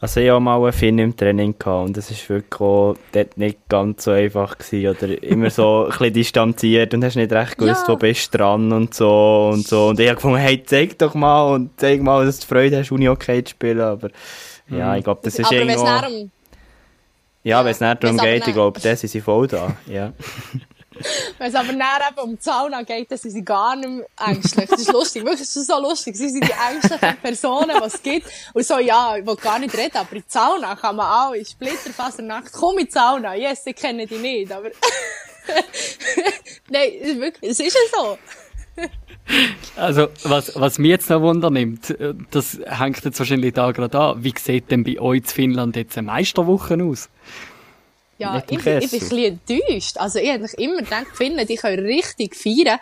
Speaker 2: Also ich hatte mal einen Finn im Training gehabt und es war wirklich auch dort nicht ganz so einfach gewesen, oder immer so ein bisschen distanziert und hast nicht recht gewusst, ja. wo bist du dran und so und so. Und ich habe gefunden, hey, zeig doch mal und zeig mal, dass du Freude hast, Uni-Hockey zu spielen, aber ja, ich glaube, das ist
Speaker 4: aber
Speaker 2: irgendwo...
Speaker 4: Darum,
Speaker 2: ja, wenn es nicht darum geht, ich glaube, das sind sie voll da, ja.
Speaker 4: Wenn es aber näher eben um die Sauna geht, dann sind sie gar nicht mehr ängstlich. Das ist lustig, wirklich, das ist so lustig. Sie sind die ängstlichen Personen, die es gibt. Und so, ja, ich will gar nicht reden, aber in die Sauna kann man auch in Splitterfasernackt, komm in die Sauna. Yes, ich kenne die nicht, aber... Nein, wirklich, es ist ja so.
Speaker 3: Also, was, was mich jetzt noch Wunder nimmt, das hängt jetzt wahrscheinlich da gerade an. Wie sieht denn bei euch in Finnland jetzt eine Meisterwoche aus?
Speaker 4: Ja, ich, ich, bin ein bisschen enttäuscht. Also, ich hätte immer gedacht, Finnen, die können richtig feiern.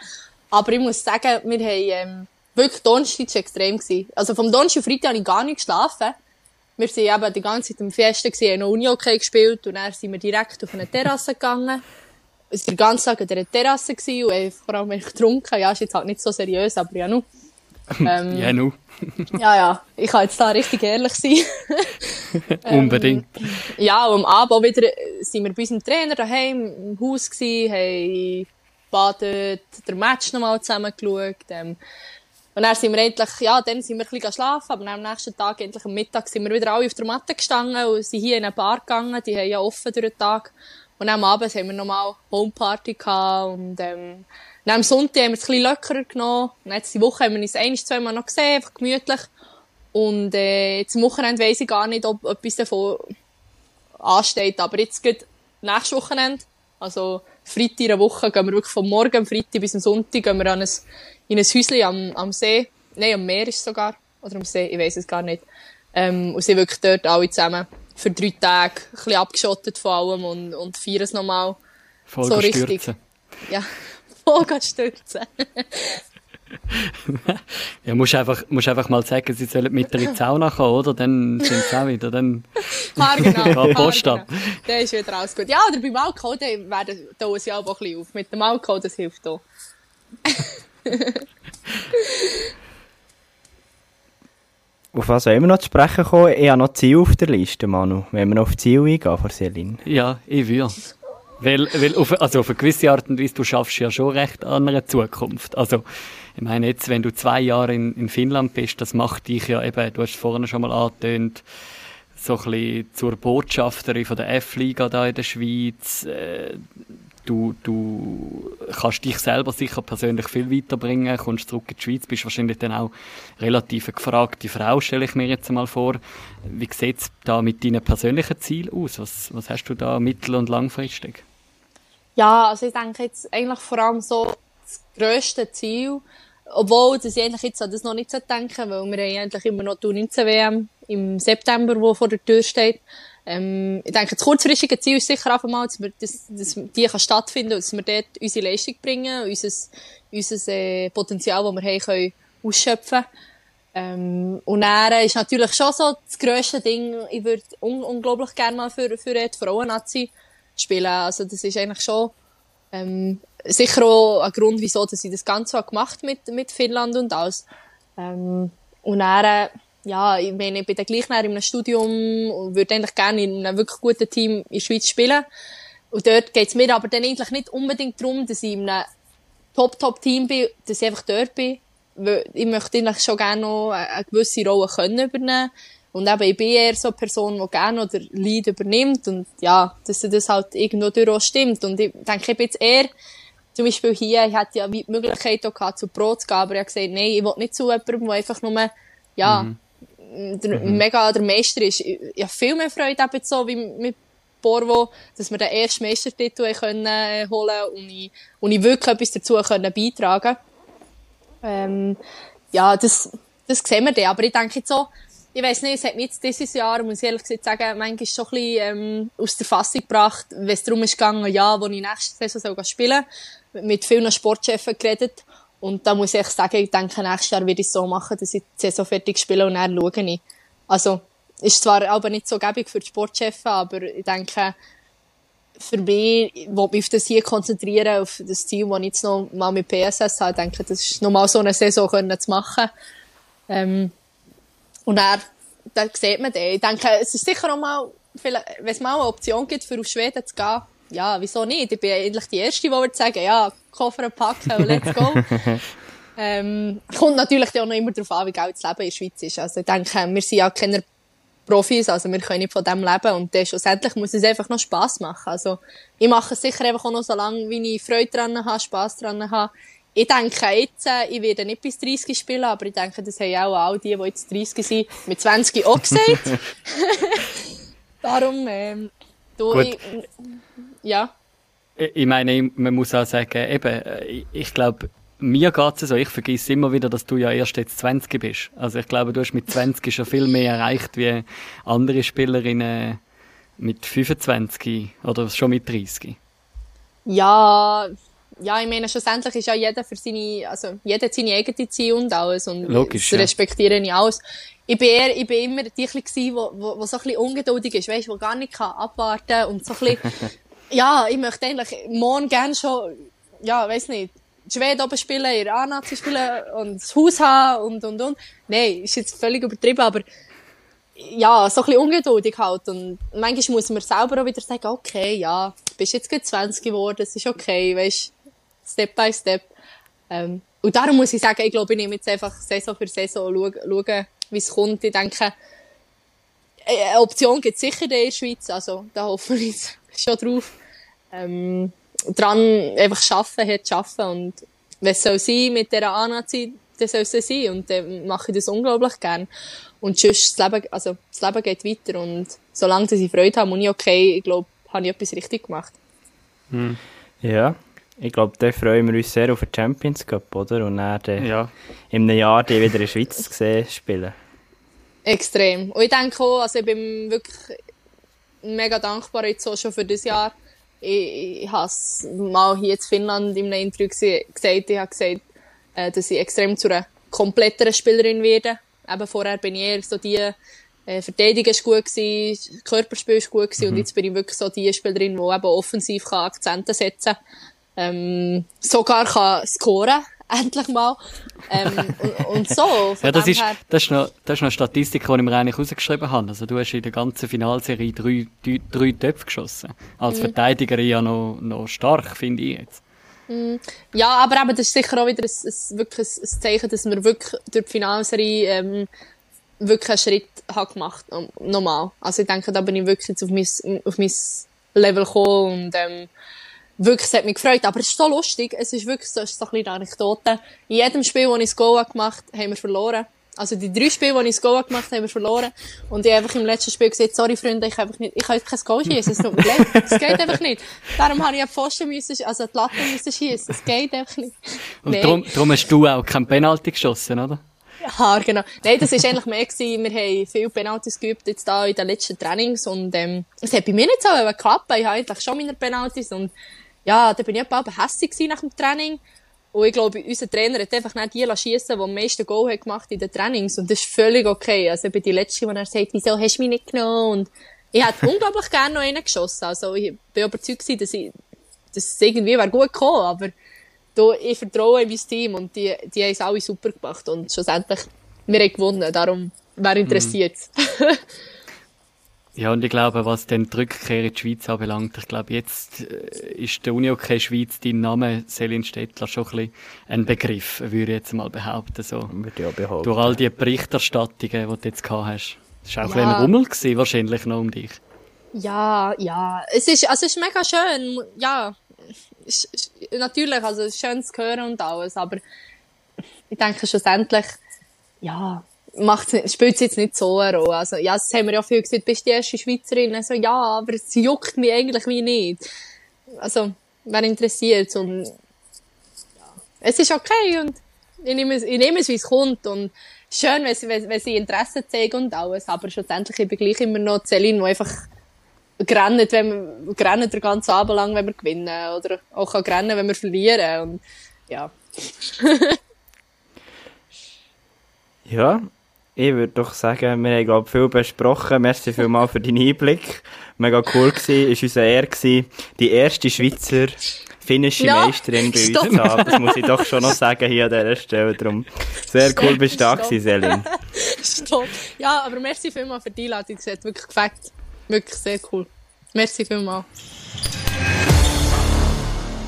Speaker 4: Aber ich muss sagen, wir haben, ähm, wirklich Donnerstag extrem gewesen. Also, vom Donnerstag auf Freitag habe ich gar nicht geschlafen. Wir sind eben die ganze Zeit im Festen gewesen, haben noch Uni-Hockey gespielt und dann sind wir direkt auf eine Terrasse gegangen. Es war den ganzen Tag an dieser Terrasse gewesen und vor allem getrunken. Ja, ist jetzt halt nicht so seriös, aber ja, nur.
Speaker 3: Ähm, ja, nu.
Speaker 4: ja, ja. Ich kann jetzt da richtig ehrlich sein.
Speaker 3: Unbedingt.
Speaker 4: Ähm, ja, und am Abend wieder sind wir bei unserem Trainer daheim im Haus gewesen, haben badet, den Match nochmal zusammen geschaut. Ähm, und dann sind wir endlich, ja, dann sind wir ein bisschen schlafen, aber am nächsten Tag, endlich am Mittag, sind wir wieder alle auf der Matte gestanden und sind hier in eine Bar gegangen, die haben ja offen durch den Tag. Und am Abend haben wir nochmal Homeparty gehabt und, ähm, dann am Sonntag haben wir es ein bisschen lockerer genommen. Und jetzt die Woche haben wir uns ein, zweimal noch gesehen, einfach gemütlich. Und äh, jetzt am Wochenende weiss ich gar nicht, ob etwas davon ansteht. Aber jetzt geht nächstes Wochenende, also Freitag in der Woche, gehen wir wirklich von morgen Freitag bis am Sonntag gehen wir an ein, in ein Häuschen am, am See. Nein, am Meer ist es sogar. Oder am See, ich weiss es gar nicht. Ähm, und sind wirklich dort alle zusammen für drei Tage ein bisschen abgeschottet von allem und, und feiern es nochmal.
Speaker 3: Voll so richtig.
Speaker 4: Ja, voll stürzen.
Speaker 3: ja, musst einfach, musst einfach mal sagen, sie sollen mit der Sauna kommen, oder? Dann sind sie auch wieder, dann...
Speaker 4: Haar genau.
Speaker 3: Post ab.
Speaker 4: Genau. Dann ist wieder alles gut. Ja, oder beim Alkohol, dann werden, da sie auch ein bisschen auf. Mit dem Alkohol, das hilft auch.
Speaker 2: Auf was wollen wir noch zu sprechen kommen? Ich habe noch Ziel auf der Liste, Manu. Wenn wir noch auf Ziel eingehen von Selin.
Speaker 3: Ja, ich würde. Weil, weil auf, also auf eine gewisse Art und Weise, du schaffst ja schon recht an einer Zukunft. Also, ich meine jetzt, wenn du zwei Jahre in, in Finnland bist, das macht dich ja eben, du hast vorhin schon mal angetönt, so ein bisschen zur Botschafterin von der F-Liga da in der Schweiz. Äh, du, du kannst dich selber sicher persönlich viel weiterbringen, kommst zurück in die Schweiz, bist wahrscheinlich dann auch relativ eine gefragte Frau, stelle ich mir jetzt mal vor. Wie sieht es da mit deinen persönlichen Zielen aus? Was, was hast du da mittel- und langfristig?
Speaker 4: Ja, also ich denke jetzt eigentlich vor allem so das grösste Ziel, obwohl dass ich eigentlich jetzt an das noch nicht so denken, weil wir haben eigentlich immer noch die 19 WM im September, wo vor der Tür steht. Ähm, ich denke, das kurzfristige Ziel ist sicher einfach mal, dass, wir, dass, dass die kann stattfinden und dass wir dort unsere Leistung bringen, unser, unser äh, Potenzial, das wir haben, können ausschöpfen ähm, Und dann ist natürlich schon so das grösste Ding, ich würde un unglaublich gerne mal für, für die Frauen-Nazi spielen. Also das ist eigentlich schon ähm, sicher auch ein Grund, wieso dass ich das Ganze auch gemacht mit mit Finnland und alles. Ähm, und dann, ja, ich meine, ich bin dann gleich in einem Studium und würde eigentlich gerne in einem wirklich guten Team in der Schweiz spielen. Und dort geht es mir aber dann eigentlich nicht unbedingt darum, dass ich in einem Top-Top-Team bin, dass ich einfach dort bin. Weil ich möchte eigentlich schon gerne noch eine gewisse Rolle können übernehmen und eben, ich bin eher so eine Person, die gerne oder Lead übernimmt und ja, dass das halt irgendwo durch auch stimmt. Und ich denke, ich bin jetzt eher, zum Beispiel hier, ich hatte ja die Möglichkeit auch gehabt, zu Pro zu gehen, aber ich habe gesagt, nein, ich will nicht zu jemandem, der einfach nur, ja, mhm. Der, mhm. mega der Meister ist. Ich, ich habe viel mehr Freude eben so wie mit Borvo, dass wir den ersten Meistertitel können äh, holen und ich, und ich wirklich etwas dazu können beitragen. Ähm, ja, das, das sehen wir dann. Aber ich denke jetzt so, ich weiß nicht, es hat mich jetzt dieses Jahr, muss ich ehrlich gesagt sagen, manchmal schon ein bisschen, ähm, aus der Fassung gebracht, wenn es darum ist gegangen, ja, wo ich nächste Saison soll spielen soll, mit vielen Sportchefs geredet. Und da muss ich sagen, ich denke, nächstes Jahr werde ich es so machen, dass ich die Saison fertig spiele und dann schaue ich. Also, ist zwar aber nicht so gäbig für die Sportchefs, aber ich denke, für mich, ich will mich auf das hier konzentrieren, auf das Ziel, das ich jetzt noch mal mit PSS habe. Ich denke, das ist noch mal so eine Saison können zu machen. Ähm, und er, da sieht man den. Ich denke, es ist sicher auch mal, wenn es mal eine Option gibt, für auf Schweden zu gehen, ja, wieso nicht? Ich bin eigentlich die Erste, die würde sagen, ja, Koffer packen, let's go. ähm, kommt natürlich auch noch immer darauf an, wie geil das Leben in der Schweiz ist. Also ich denke, wir sind ja keine Profis, also wir können nicht von dem leben und dann schlussendlich muss es einfach noch Spass machen. Also ich mache es sicher einfach auch noch so lange, wie ich Freude dran habe, Spass dran habe ich denke jetzt, äh, ich werde nicht bis 30 spielen, aber ich denke, das haben auch all die, die jetzt 30 sind, mit 20 auch gesagt. Darum, ähm, du, ich, ja.
Speaker 3: Ich meine, man muss auch sagen, eben, ich glaube, mir geht es so, ich vergesse immer wieder, dass du ja erst jetzt 20 bist. Also ich glaube, du hast mit 20 schon viel mehr erreicht wie andere Spielerinnen mit 25 oder schon mit 30.
Speaker 4: Ja, ja, ich meine, schlussendlich ist ja jeder für seine, also jeder hat seine eigene Ziele und alles und
Speaker 3: Logisch,
Speaker 4: das respektiere ich alles. Ich bin eher, ich bin immer die wo, wo so ein bisschen ungeduldig ist, weißt, wo gar nicht kann abwarten und so ein bisschen, ja, ich möchte eigentlich morgen gerne schon, ja, weiß nicht, Schweden oben spielen, ihr A-Nazi spielen und das Haus haben und, und, und. Nein, ist jetzt völlig übertrieben, aber ja, so ein bisschen ungeduldig halt. Und manchmal muss man selber auch wieder sagen, okay, ja, du bist jetzt gerade 20 geworden, es ist okay, weißt Step by Step. Ähm, und darum muss ich sagen, ich glaube, ich nehme jetzt einfach Saison für Saison schauen, wie es kommt. Ich denke, eine Option gibt es sicher in der Schweiz, also da hoffe ich schon drauf. Ähm, dran einfach schaffen, hart schaffen und wenn es soll sein mit dieser Anazi, dann soll es sein und dann mache ich das unglaublich gern. Und sonst, das Leben, also das Leben geht weiter und solange ich Freude habe und ich okay, ich glaube, habe ich etwas richtig gemacht.
Speaker 2: Hm. Ja, ich glaube, da freuen wir uns sehr auf den Champions Cup, oder? Und dann äh,
Speaker 3: ja.
Speaker 2: in einem Jahr die wieder in der Schweiz sehen, spielen.
Speaker 4: Extrem. Und ich denke auch, also ich bin wirklich mega dankbar jetzt auch schon für das Jahr. Ich, ich habe mal hier in Finnland in einem Interview gesagt, ich habe gesagt, äh, dass ich extrem zu einer kompletteren Spielerin werde. Eben vorher bin ich eher so die, äh, Verteidigung ist gut gewesen, Körperspiel ist gut gewesen mhm. und jetzt bin ich wirklich so die Spielerin, die eben offensiv kann Akzente setzen kann ähm, sogar kann scoren, endlich mal. Ähm, und, und, so.
Speaker 3: ja, das ist, das, ist noch, das ist noch eine Statistik, die ich mir eigentlich rausgeschrieben habe. Also du hast in der ganzen Finalserie drei, drei, drei Töpfe geschossen. Als mhm. Verteidigerin ja noch, noch stark, finde ich jetzt.
Speaker 4: Mhm. Ja, aber eben, das ist sicher auch wieder ein, ein, wirklich ein Zeichen, dass wir wirklich durch die Finalserie ähm, wirklich einen Schritt haben gemacht haben. Normal. Also ich denke, da bin ich wirklich jetzt auf mein, auf mein Level gekommen und ähm, wirklich, es hat mich gefreut. Aber es ist so lustig. Es ist wirklich so, es ist so ein bisschen Anekdote. In jedem Spiel, das ich das Goal gemacht habe, haben wir verloren. Also die drei Spiele, die ich das Goal gemacht habe, haben wir verloren. Und ich habe einfach im letzten Spiel gesagt, sorry Freunde, ich, einfach nicht, ich kann kein Goal schießen, es tut mir leid. Es geht einfach nicht. Darum habe ich einen Pfosten müssen, also die Latte müssen schießen. Es geht einfach nicht.
Speaker 3: Und nee. darum, darum hast du auch kein Penalty geschossen, oder?
Speaker 4: Ja, genau. Nein, das war eigentlich mehr gewesen. Wir haben viele Penalties geübt jetzt da in den letzten Trainings und, ähm, es hat bei mir nicht so geklappt. Ich habe eigentlich schon meine Penalties und, ja, da bin ich etwa hässlich nach dem Training. Und ich glaube, unser Trainer hat einfach nicht die schiessen, die am meisten Goal hat gemacht in den Trainings. Und das ist völlig okay. Also, ich bin die Letzte, die er sagt, wieso hast du mich nicht genommen? Und ich hätte unglaublich gerne noch einen geschossen. Also, ich bin überzeugt gewesen, dass ich, dass es irgendwie wäre gut gekommen, aber, da, ich vertraue in mein Team und die, die haben es alle super gemacht und schlussendlich, wir haben gewonnen, darum, wer interessiert mhm.
Speaker 3: Ja, und ich glaube, was den die Rückkehr in die Schweiz anbelangt, ich glaube, jetzt äh, ist der Uni-OK Schweiz, dein Name, Selin Stettler, schon ein bisschen ein Begriff, würde ich jetzt mal behaupten. So.
Speaker 2: Würde ich auch behaupten.
Speaker 3: Durch all die Berichterstattungen, die du jetzt gehabt hast. Das war auch ja. ein Rummel gewesen, wahrscheinlich noch um dich.
Speaker 4: Ja, ja. Es ist, also es ist mega schön. Ja, natürlich, also es ist schön zu hören und alles, aber ich denke schlussendlich, ja, macht, spielt es jetzt nicht so eine Rolle. Also, ja, das haben wir ja viel gesagt, bist du die erste Schweizerin? Also, ja, aber es juckt mich eigentlich wie nicht. Also, wer interessiert und, ja, es ist okay und ich nehme es, ich nehme es wie es kommt und schön, wenn sie, wenn, sie Interesse zeigen und alles, aber schlussendlich ich bin gleich immer noch Celine, die einfach gerannt, wenn wir, gerannt den ganzen Abend lang, wenn wir gewinnen. Oder auch kann rennen, wenn wir verlieren. Und, ja.
Speaker 2: ja, ich würde doch sagen, wir haben, glaube viel besprochen. Merci vielmals für deinen Einblick. Mega cool gewesen. Ist unser Ehr gewesen, die erste Schweizer finnische ja, Meisterin bei stopp. uns zu haben. Das muss ich doch schon noch sagen hier an dieser Stelle. Darum sehr cool bist du da gewesen, Selin.
Speaker 4: Stopp. Ja, aber merci vielmals für die Einladung. Es hat wirklich gefällt. Wirklich sehr cool. Merci vielmals.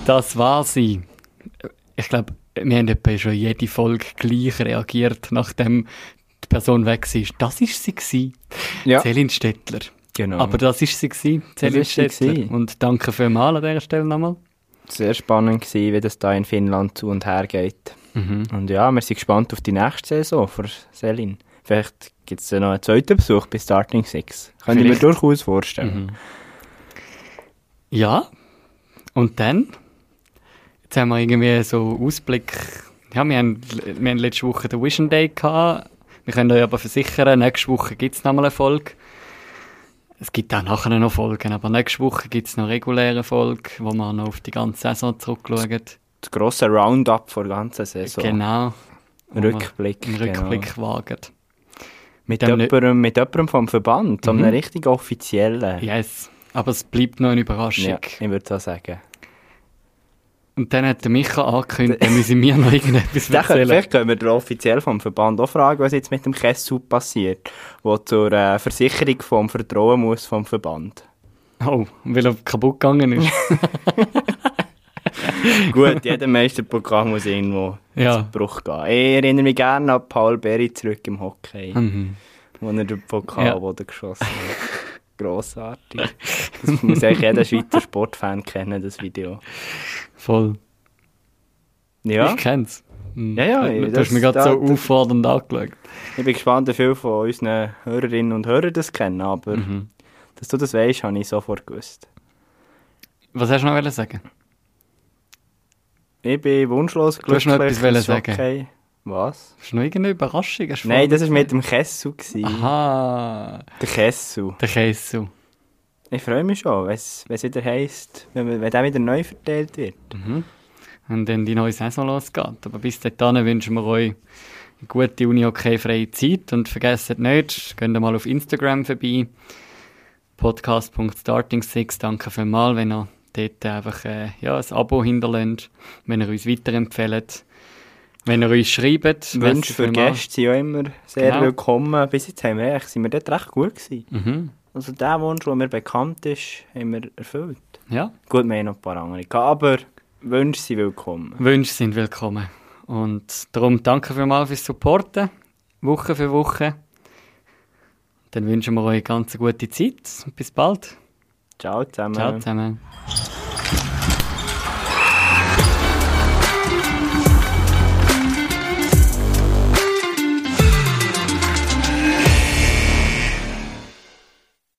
Speaker 3: Das war sie. Ich glaube, wir haben etwa schon jede Folge gleich reagiert, nachdem die Person weg war. Das war sie. Gewesen. Ja. Celine Stettler. Genau. Aber das war sie, gewesen, Celine Stettler. Sie. Und danke vielmals an dieser Stelle nochmal.
Speaker 2: Sehr spannend gewesen, wie das da in Finnland zu und her geht. Mhm. Und ja, wir sind gespannt auf die nächste Saison für Celine. Vielleicht gibt es noch einen zweiten Besuch bei Starting Six. Könnte ich mir durchaus vorstellen. Mhm.
Speaker 3: Ja, und dann? Jetzt haben wir irgendwie so Ausblick. Ja, wir haben, wir haben letzte Woche den Vision Day gehabt. Wir können euch aber versichern, nächste Woche gibt es nochmal eine Folge. Es gibt auch nachher noch Folgen, aber nächste Woche gibt es noch reguläre Folge, wo wir noch auf die ganze Saison zurückschauen.
Speaker 2: Das grosse Roundup vor der ganzen Saison.
Speaker 3: Genau.
Speaker 2: Rückblick.
Speaker 3: Einen Rückblick genau. wagen.
Speaker 2: Mit, jemandem, mit jemandem vom Verband, so einem mhm. richtig offiziellen.
Speaker 3: Yes, aber es bleibt noch eine Überraschung. Ja,
Speaker 2: ich würde so sagen.
Speaker 3: Und dann hat der Micha angekündigt, dann müssen wir noch irgendetwas
Speaker 2: erzählen. Vielleicht können wir den offiziell vom Verband auch fragen, was jetzt mit dem Kessel passiert, wo zur äh, Versicherung vom Vertrauen muss vom Verband.
Speaker 3: Oh, weil er kaputt gegangen ist.
Speaker 2: Gut, jeder Meisterpokal muss irgendwo ja. zu Bruch gehen. Ich erinnere mich gerne an Paul Berry zurück im Hockey, mhm. wo er den Pokal ja. geschossen hat. Grossartig. Das muss eigentlich jeder Schweizer Sportfan kennen, das Video.
Speaker 3: Voll.
Speaker 2: Ja.
Speaker 3: Ich kenn's.
Speaker 2: Hm. Ja, ja.
Speaker 3: Du das, hast mich gerade so auffordernd angeschaut.
Speaker 2: Ich bin gespannt, wie viele von unseren Hörerinnen und Hörern das kennen, aber mhm. dass du das weißt, habe ich sofort gewusst.
Speaker 3: Was hast du noch sagen?
Speaker 2: Ich bin wunschlos
Speaker 3: glücklich. Du hast noch etwas sagen.
Speaker 2: Okay. Was?
Speaker 3: Ist noch irgendeine Überraschung?
Speaker 2: Nein, das war mit dem Kessel.
Speaker 3: Aha.
Speaker 2: Der Kessel.
Speaker 3: Der Kessel.
Speaker 2: Ich freue mich schon, wenn es wieder heisst, wenn, wenn der wieder neu verteilt wird.
Speaker 3: Mhm. Und dann die neue Saison losgeht. Aber bis dahin wünschen wir euch eine gute Uni-Hockey-freie Zeit und vergesst nicht, geht mal auf Instagram vorbei, podcast.starting6. Danke vielmals, wenn ihr dort einfach äh, ja, ein Abo hinterlässt, wenn ihr uns weiterempfehlt. Wenn ihr uns schreibt,
Speaker 2: Wünsche für Gäste sind ja immer sehr
Speaker 3: Genau.
Speaker 2: willkommen. Bis jetzt haben wir sind wir dort recht gut gewesen.
Speaker 3: Mhm.
Speaker 2: Also der Wunsch, der mir bekannt ist, haben wir erfüllt.
Speaker 3: Ja,
Speaker 2: Gut, wir haben noch ein paar andere aber Wünsche sind willkommen.
Speaker 3: Wünsche sind willkommen. Und darum danke vielmals fürs Supporten, Woche für Woche. Dann wünschen wir euch eine ganz gute Zeit. Bis bald.
Speaker 2: Ciao zusammen.
Speaker 3: Ciao zusammen.